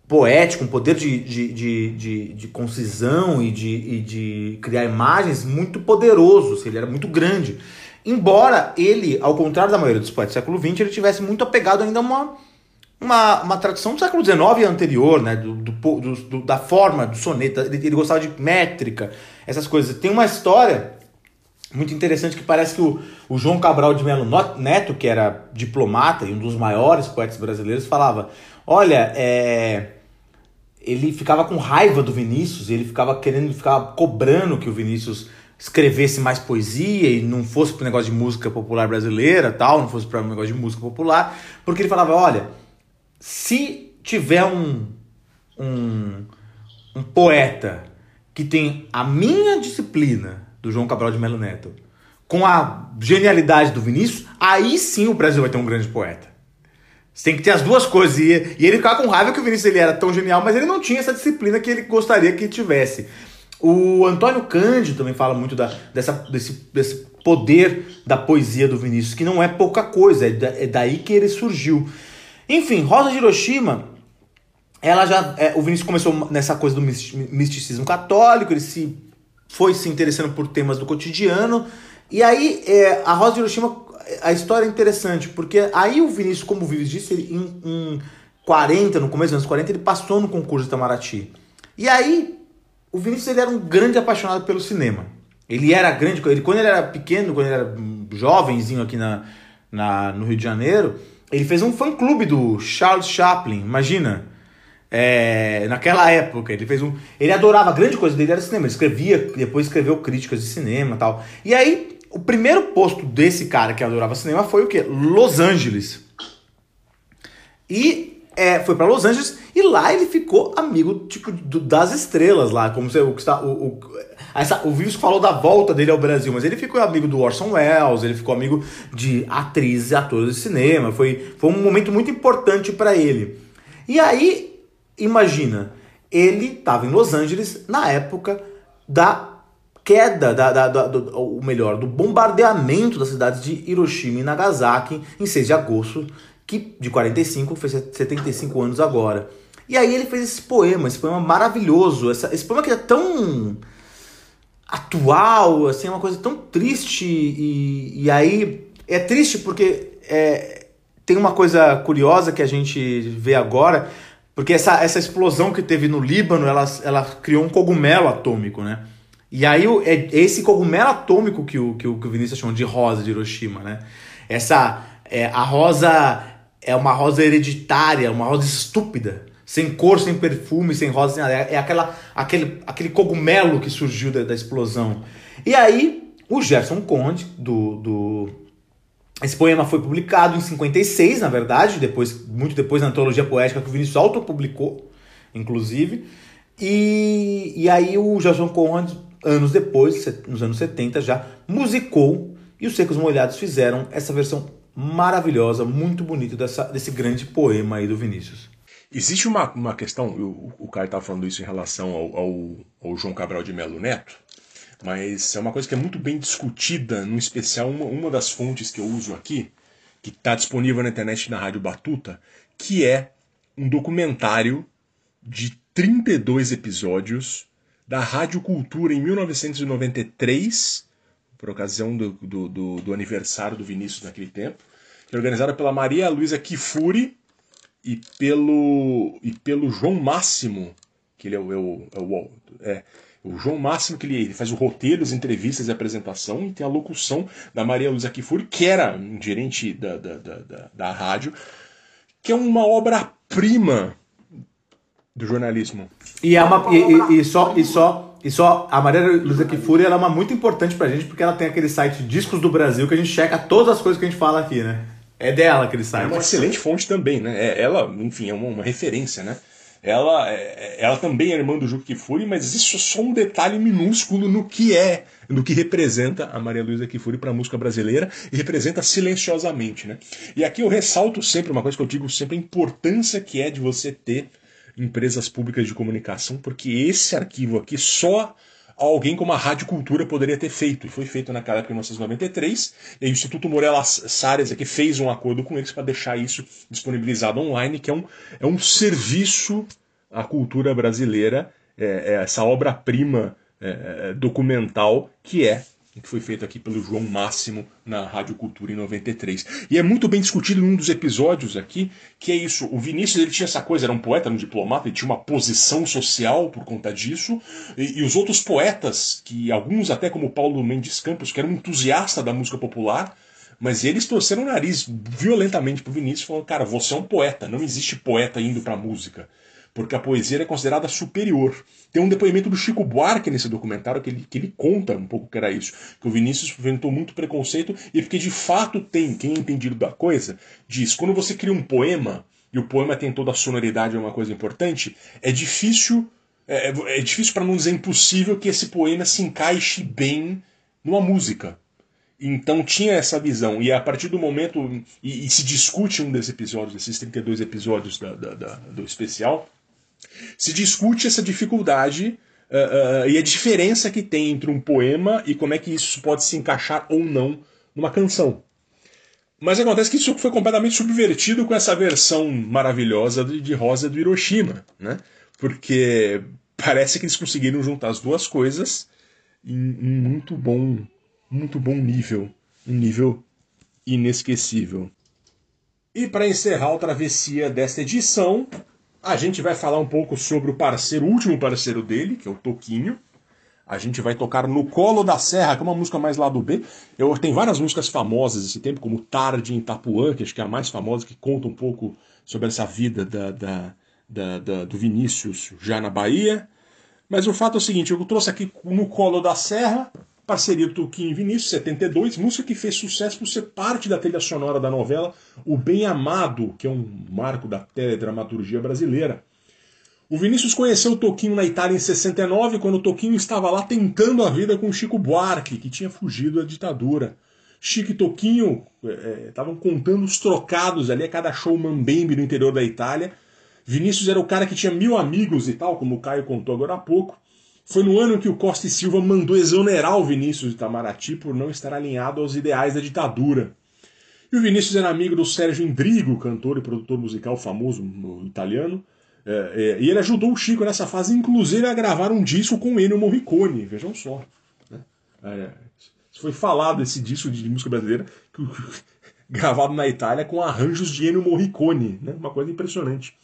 poético, um poder de, de, de, de, de concisão e de, e de criar imagens muito poderoso, ele era muito grande. Embora ele, ao contrário da maioria dos poetas do século XX, ele tivesse muito apegado ainda a uma, uma, uma tradição do século XIX e anterior, né? Do, do, do, da forma, do soneto. Ele, ele, gostava de métrica, essas coisas. Tem uma história muito interessante que parece que o, o João Cabral de Melo Neto, que era diplomata e um dos maiores poetas brasileiros, falava: Olha, é, ele ficava com raiva do Vinícius, ele ficava querendo, ficava cobrando que o Vinícius escrevesse mais poesia e não fosse para negócio de música popular brasileira, tal, não fosse para negócio de música popular, porque ele falava: Olha se tiver um, um, um poeta que tem a minha disciplina do João Cabral de Melo Neto com a genialidade do Vinícius, aí sim o Brasil vai ter um grande poeta. Você tem que ter as duas coisas. E, e ele ficava com raiva que o Vinícius ele era tão genial, mas ele não tinha essa disciplina que ele gostaria que tivesse. O Antônio Cândido também fala muito da, dessa, desse, desse poder da poesia do Vinícius, que não é pouca coisa, é, da, é daí que ele surgiu. Enfim, Rosa de Hiroshima, ela já. É, o Vinícius começou nessa coisa do misticismo católico, ele se foi se interessando por temas do cotidiano. E aí, é, a Rosa de Hiroshima, a história é interessante, porque aí o Vinícius, como o Vives disse, ele, em, em 40, no começo dos anos 40, ele passou no concurso de Itamaraty. E aí, o Vinícius ele era um grande apaixonado pelo cinema. Ele era grande, ele, quando ele era pequeno, quando ele era jovenzinho aqui na, na, no Rio de Janeiro, ele fez um fã-clube do Charles Chaplin, imagina. É, naquela época, ele fez um. Ele adorava, a grande coisa dele era cinema. Ele escrevia, depois escreveu críticas de cinema tal. E aí, o primeiro posto desse cara que adorava cinema foi o quê? Los Angeles. E é, foi para Los Angeles e lá ele ficou amigo tipo do, das estrelas lá, como você, o o, o, essa, o Vivos falou da volta dele ao Brasil, mas ele ficou amigo do Orson Welles, ele ficou amigo de atrizes e atores de cinema, foi, foi um momento muito importante para ele. E aí, imagina, ele estava em Los Angeles na época da queda, da, da, da, do, ou melhor, do bombardeamento das cidades de Hiroshima e Nagasaki em 6 de agosto que de 45 fez 75 anos agora. E aí ele fez esse poema, esse poema maravilhoso, essa, esse poema que é tão atual, assim, é uma coisa tão triste e, e aí é triste porque é, tem uma coisa curiosa que a gente vê agora, porque essa, essa explosão que teve no Líbano, ela, ela criou um cogumelo atômico, né? E aí é esse cogumelo atômico que o, que o, que o Vinícius chamou de rosa de Hiroshima, né? Essa, é, a rosa é uma rosa hereditária, uma rosa estúpida, sem cor, sem perfume, sem rosa, sem nada. É aquela, aquele, aquele cogumelo que surgiu da, da explosão. E aí, o Gerson Conde, do, do. Esse poema foi publicado em 56, na verdade, depois, muito depois na antologia poética que o Vinícius autopublicou, inclusive. E, e aí o Gerson Conde, anos depois, nos anos 70 já, musicou e os Secos Molhados fizeram essa versão maravilhosa, muito bonita dessa, desse grande poema aí do Vinícius. Existe uma, uma questão, o, o Caio estava falando isso em relação ao, ao, ao, João Cabral de Melo Neto, mas é uma coisa que é muito bem discutida, no especial uma, uma das fontes que eu uso aqui, que está disponível na internet na Rádio Batuta, que é um documentário de 32 episódios da Rádio Cultura em 1993 por ocasião do, do, do, do aniversário do Vinícius naquele tempo, que é organizada pela Maria Luísa Kifuri e pelo, e pelo João Máximo, que ele é o, é o, é o, é, o João Máximo, que ele, ele, faz o roteiro, as entrevistas e apresentação, e tem a locução da Maria Luísa Kifuri, que era um gerente da, da, da, da, da rádio, que é uma obra-prima do jornalismo. E, é uma, e, e, e, só, e só e só a Maria Luísa Kifuri ela é uma muito importante pra gente porque ela tem aquele site Discos do Brasil que a gente checa todas as coisas que a gente fala aqui, né? É dela aquele site. É uma excelente fonte também, né? É, ela, enfim, é uma, uma referência, né? Ela, é, ela também é irmã do Juca Kifuri, mas existe só um detalhe minúsculo no que é, no que representa a Maria Luísa Kifuri para a música brasileira e representa silenciosamente, né? E aqui eu ressalto sempre uma coisa que eu digo sempre, a importância que é de você ter empresas públicas de comunicação, porque esse arquivo aqui só alguém como a Rádio Cultura poderia ter feito. E foi feito naquela época, em 1993, e o Instituto Morelas Salles aqui fez um acordo com eles para deixar isso disponibilizado online, que é um, é um serviço à cultura brasileira, é, é essa obra-prima é, é documental que é que foi feito aqui pelo João Máximo na Rádio Cultura em 93. E é muito bem discutido em um dos episódios aqui, que é isso, o Vinícius ele tinha essa coisa, era um poeta, um diplomata, ele tinha uma posição social por conta disso, e, e os outros poetas, que alguns até como Paulo Mendes Campos, que era um entusiasta da música popular, mas eles torceram o nariz violentamente pro Vinícius, falando, cara, você é um poeta, não existe poeta indo pra música porque a poesia é considerada superior. Tem um depoimento do Chico Buarque nesse documentário que ele, que ele conta um pouco que era isso, que o Vinícius enfrentou muito preconceito e porque de fato tem, quem é entendido da coisa, diz, quando você cria um poema, e o poema tem toda a sonoridade, é uma coisa importante, é difícil, é, é, é difícil para não dizer impossível que esse poema se encaixe bem numa música. Então tinha essa visão, e a partir do momento. E, e se discute um desses episódios, desses 32 episódios da, da, da, do especial, se discute essa dificuldade uh, uh, e a diferença que tem entre um poema e como é que isso pode se encaixar ou não numa canção. Mas acontece que isso foi completamente subvertido com essa versão maravilhosa de, Rosa do Hiroshima, né? Porque parece que eles conseguiram juntar as duas coisas em um muito bom, muito bom nível, um nível inesquecível. E para encerrar a travessia desta edição, a gente vai falar um pouco sobre o parceiro, o último parceiro dele, que é o Toquinho. A gente vai tocar No Colo da Serra, que é uma música mais lá do B. Eu, tem várias músicas famosas desse tempo, como Tarde em Itapuã, que acho que é a mais famosa, que conta um pouco sobre essa vida da, da, da, da do Vinícius já na Bahia. Mas o fato é o seguinte, eu trouxe aqui No Colo da Serra, parceria do Toquinho e Vinícius, 72, música que fez sucesso por ser parte da trilha sonora da novela O Bem Amado, que é um marco da teledramaturgia brasileira. O Vinícius conheceu o Toquinho na Itália em 69, quando o Toquinho estava lá tentando a vida com Chico Buarque, que tinha fugido da ditadura. Chico e Toquinho estavam é, contando os trocados ali a cada show mambembe no interior da Itália. Vinícius era o cara que tinha mil amigos e tal, como o Caio contou agora há pouco. Foi no ano que o Costa e Silva mandou exonerar o Vinícius de Itamaraty por não estar alinhado aos ideais da ditadura. E o Vinícius era amigo do Sérgio Indrigo, cantor e produtor musical famoso no italiano, é, é, e ele ajudou o Chico nessa fase, inclusive, a gravar um disco com Ennio Morricone, vejam só. Né? É, foi falado esse disco de música brasileira, que, gravado na Itália com arranjos de Ennio Morricone, né? uma coisa impressionante.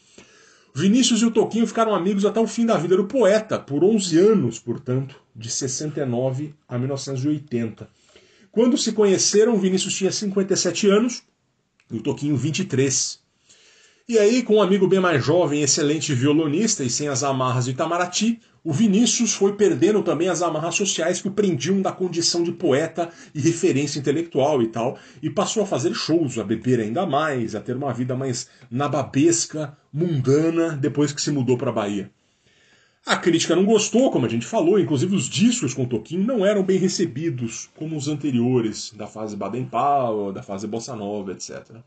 Vinícius e o Toquinho ficaram amigos até o fim da vida do poeta, por 11 anos, portanto, de 69 a 1980. Quando se conheceram, Vinícius tinha 57 anos e o Toquinho 23. E aí, com um amigo bem mais jovem, excelente violonista e sem as amarras de Itamaraty, o Vinícius foi perdendo também as amarras sociais que o prendiam da condição de poeta e referência intelectual e tal, e passou a fazer shows, a beber ainda mais, a ter uma vida mais nababesca, mundana, depois que se mudou para a Bahia. A crítica não gostou, como a gente falou, inclusive os discos com Toquinho não eram bem recebidos como os anteriores, da fase Baden-Powell, da fase Bossa Nova, etc.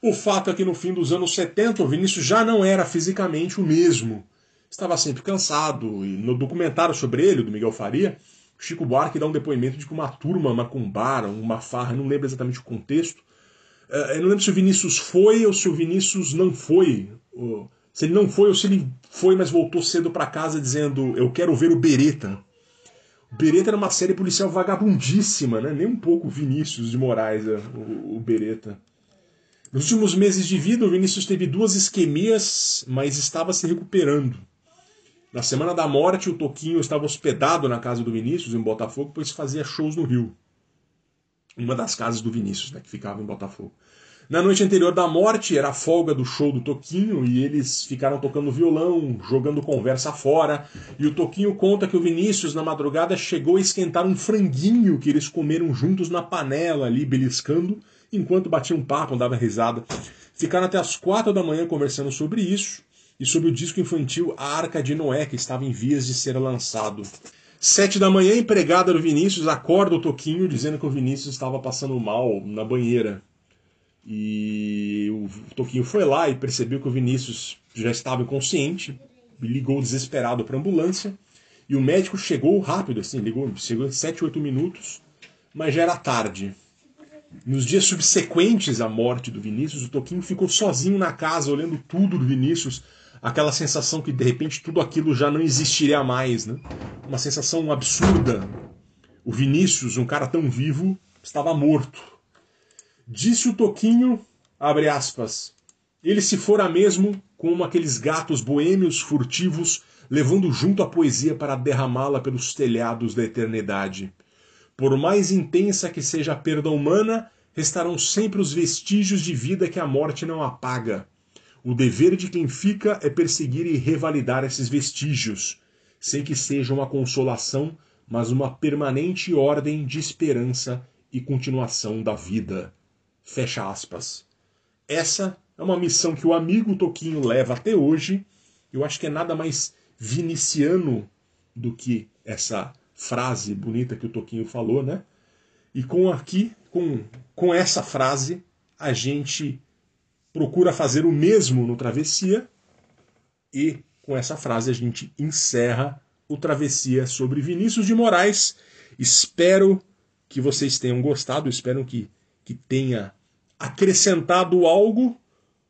O fato é que no fim dos anos 70 o Vinícius já não era fisicamente o mesmo. Estava sempre cansado, e no documentário sobre ele, do Miguel Faria, Chico Buarque dá um depoimento de que uma turma macumbara, uma farra, não lembro exatamente o contexto. Eh, eu não lembro se o Vinícius foi ou se o Vinícius não foi. Se ele não foi ou se ele foi, mas voltou cedo para casa dizendo: Eu quero ver o Bereta. O Bereta era uma série policial vagabundíssima, né? nem um pouco Vinícius de Moraes, é, o, o Bereta. Nos últimos meses de vida, o Vinícius teve duas isquemias, mas estava se recuperando. Na semana da morte, o Toquinho estava hospedado na casa do Vinícius, em Botafogo, pois fazia shows no Rio. Uma das casas do Vinícius, né, que ficava em Botafogo. Na noite anterior da morte, era a folga do show do Toquinho, e eles ficaram tocando violão, jogando conversa fora. E o Toquinho conta que o Vinícius, na madrugada, chegou a esquentar um franguinho que eles comeram juntos na panela ali, beliscando enquanto batiam um papo, davam risada. Ficaram até as quatro da manhã conversando sobre isso e sobre o disco infantil A Arca de Noé, que estava em vias de ser lançado. Sete da manhã, a empregada do Vinícius acorda o Toquinho dizendo que o Vinícius estava passando mal na banheira. E o Toquinho foi lá e percebeu que o Vinícius já estava inconsciente, ligou desesperado para a ambulância. E o médico chegou rápido, assim, ligou, chegou em 7, 8 minutos, mas já era tarde. Nos dias subsequentes à morte do Vinícius, o Toquinho ficou sozinho na casa, olhando tudo do Vinícius, aquela sensação que de repente tudo aquilo já não existiria mais, né? Uma sensação absurda. O Vinícius, um cara tão vivo, estava morto. Disse o Toquinho, abre aspas, ele se fora mesmo como aqueles gatos boêmios furtivos, levando junto a poesia para derramá-la pelos telhados da eternidade. Por mais intensa que seja a perda humana, restarão sempre os vestígios de vida que a morte não apaga. O dever de quem fica é perseguir e revalidar esses vestígios, sem que seja uma consolação, mas uma permanente ordem de esperança e continuação da vida. Fecha aspas. Essa é uma missão que o amigo Toquinho leva até hoje. Eu acho que é nada mais viniciano do que essa frase bonita que o Toquinho falou, né? E com aqui, com, com essa frase, a gente procura fazer o mesmo no Travessia e com essa frase a gente encerra o Travessia sobre Vinícius de Moraes. Espero que vocês tenham gostado, espero que, que tenha acrescentado algo.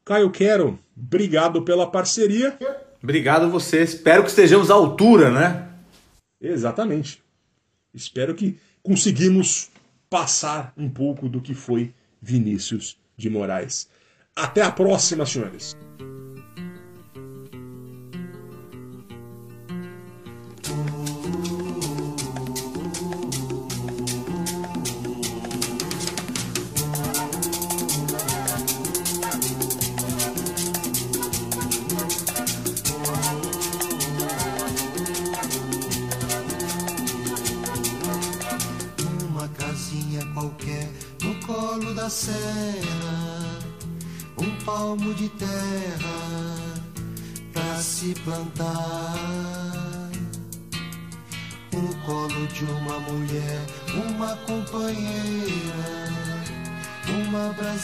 Caio Quero, obrigado pela parceria. Obrigado a você. Espero que estejamos à altura, né? Exatamente. Espero que conseguimos passar um pouco do que foi Vinícius de Moraes. Até a próxima, senhores.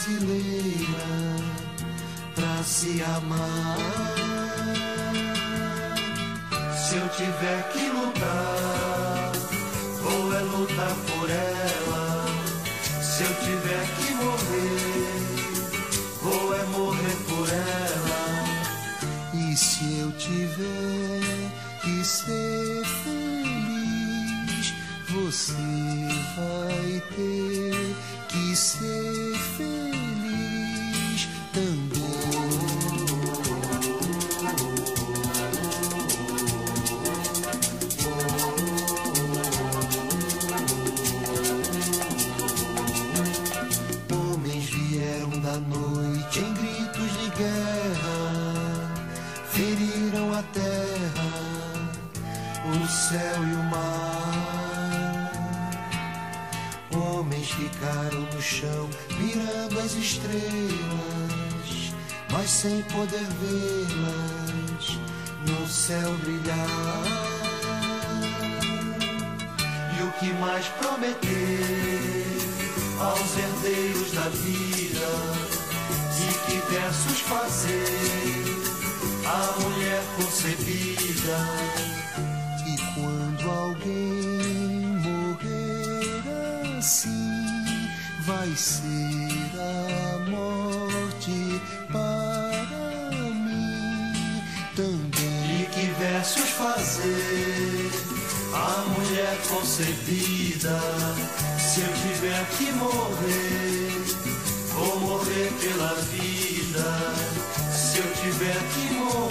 Brasileira pra se amar. Se eu tiver que lutar, vou é lutar por ela. Se eu tiver que morrer, vou é morrer por ela. E se eu tiver que ser feliz, você vai ter que ser fazer a mulher concebida e quando alguém morrer assim vai ser a morte para mim também e que versos fazer a mulher concebida se eu tiver que morrer, vou morrer pela. último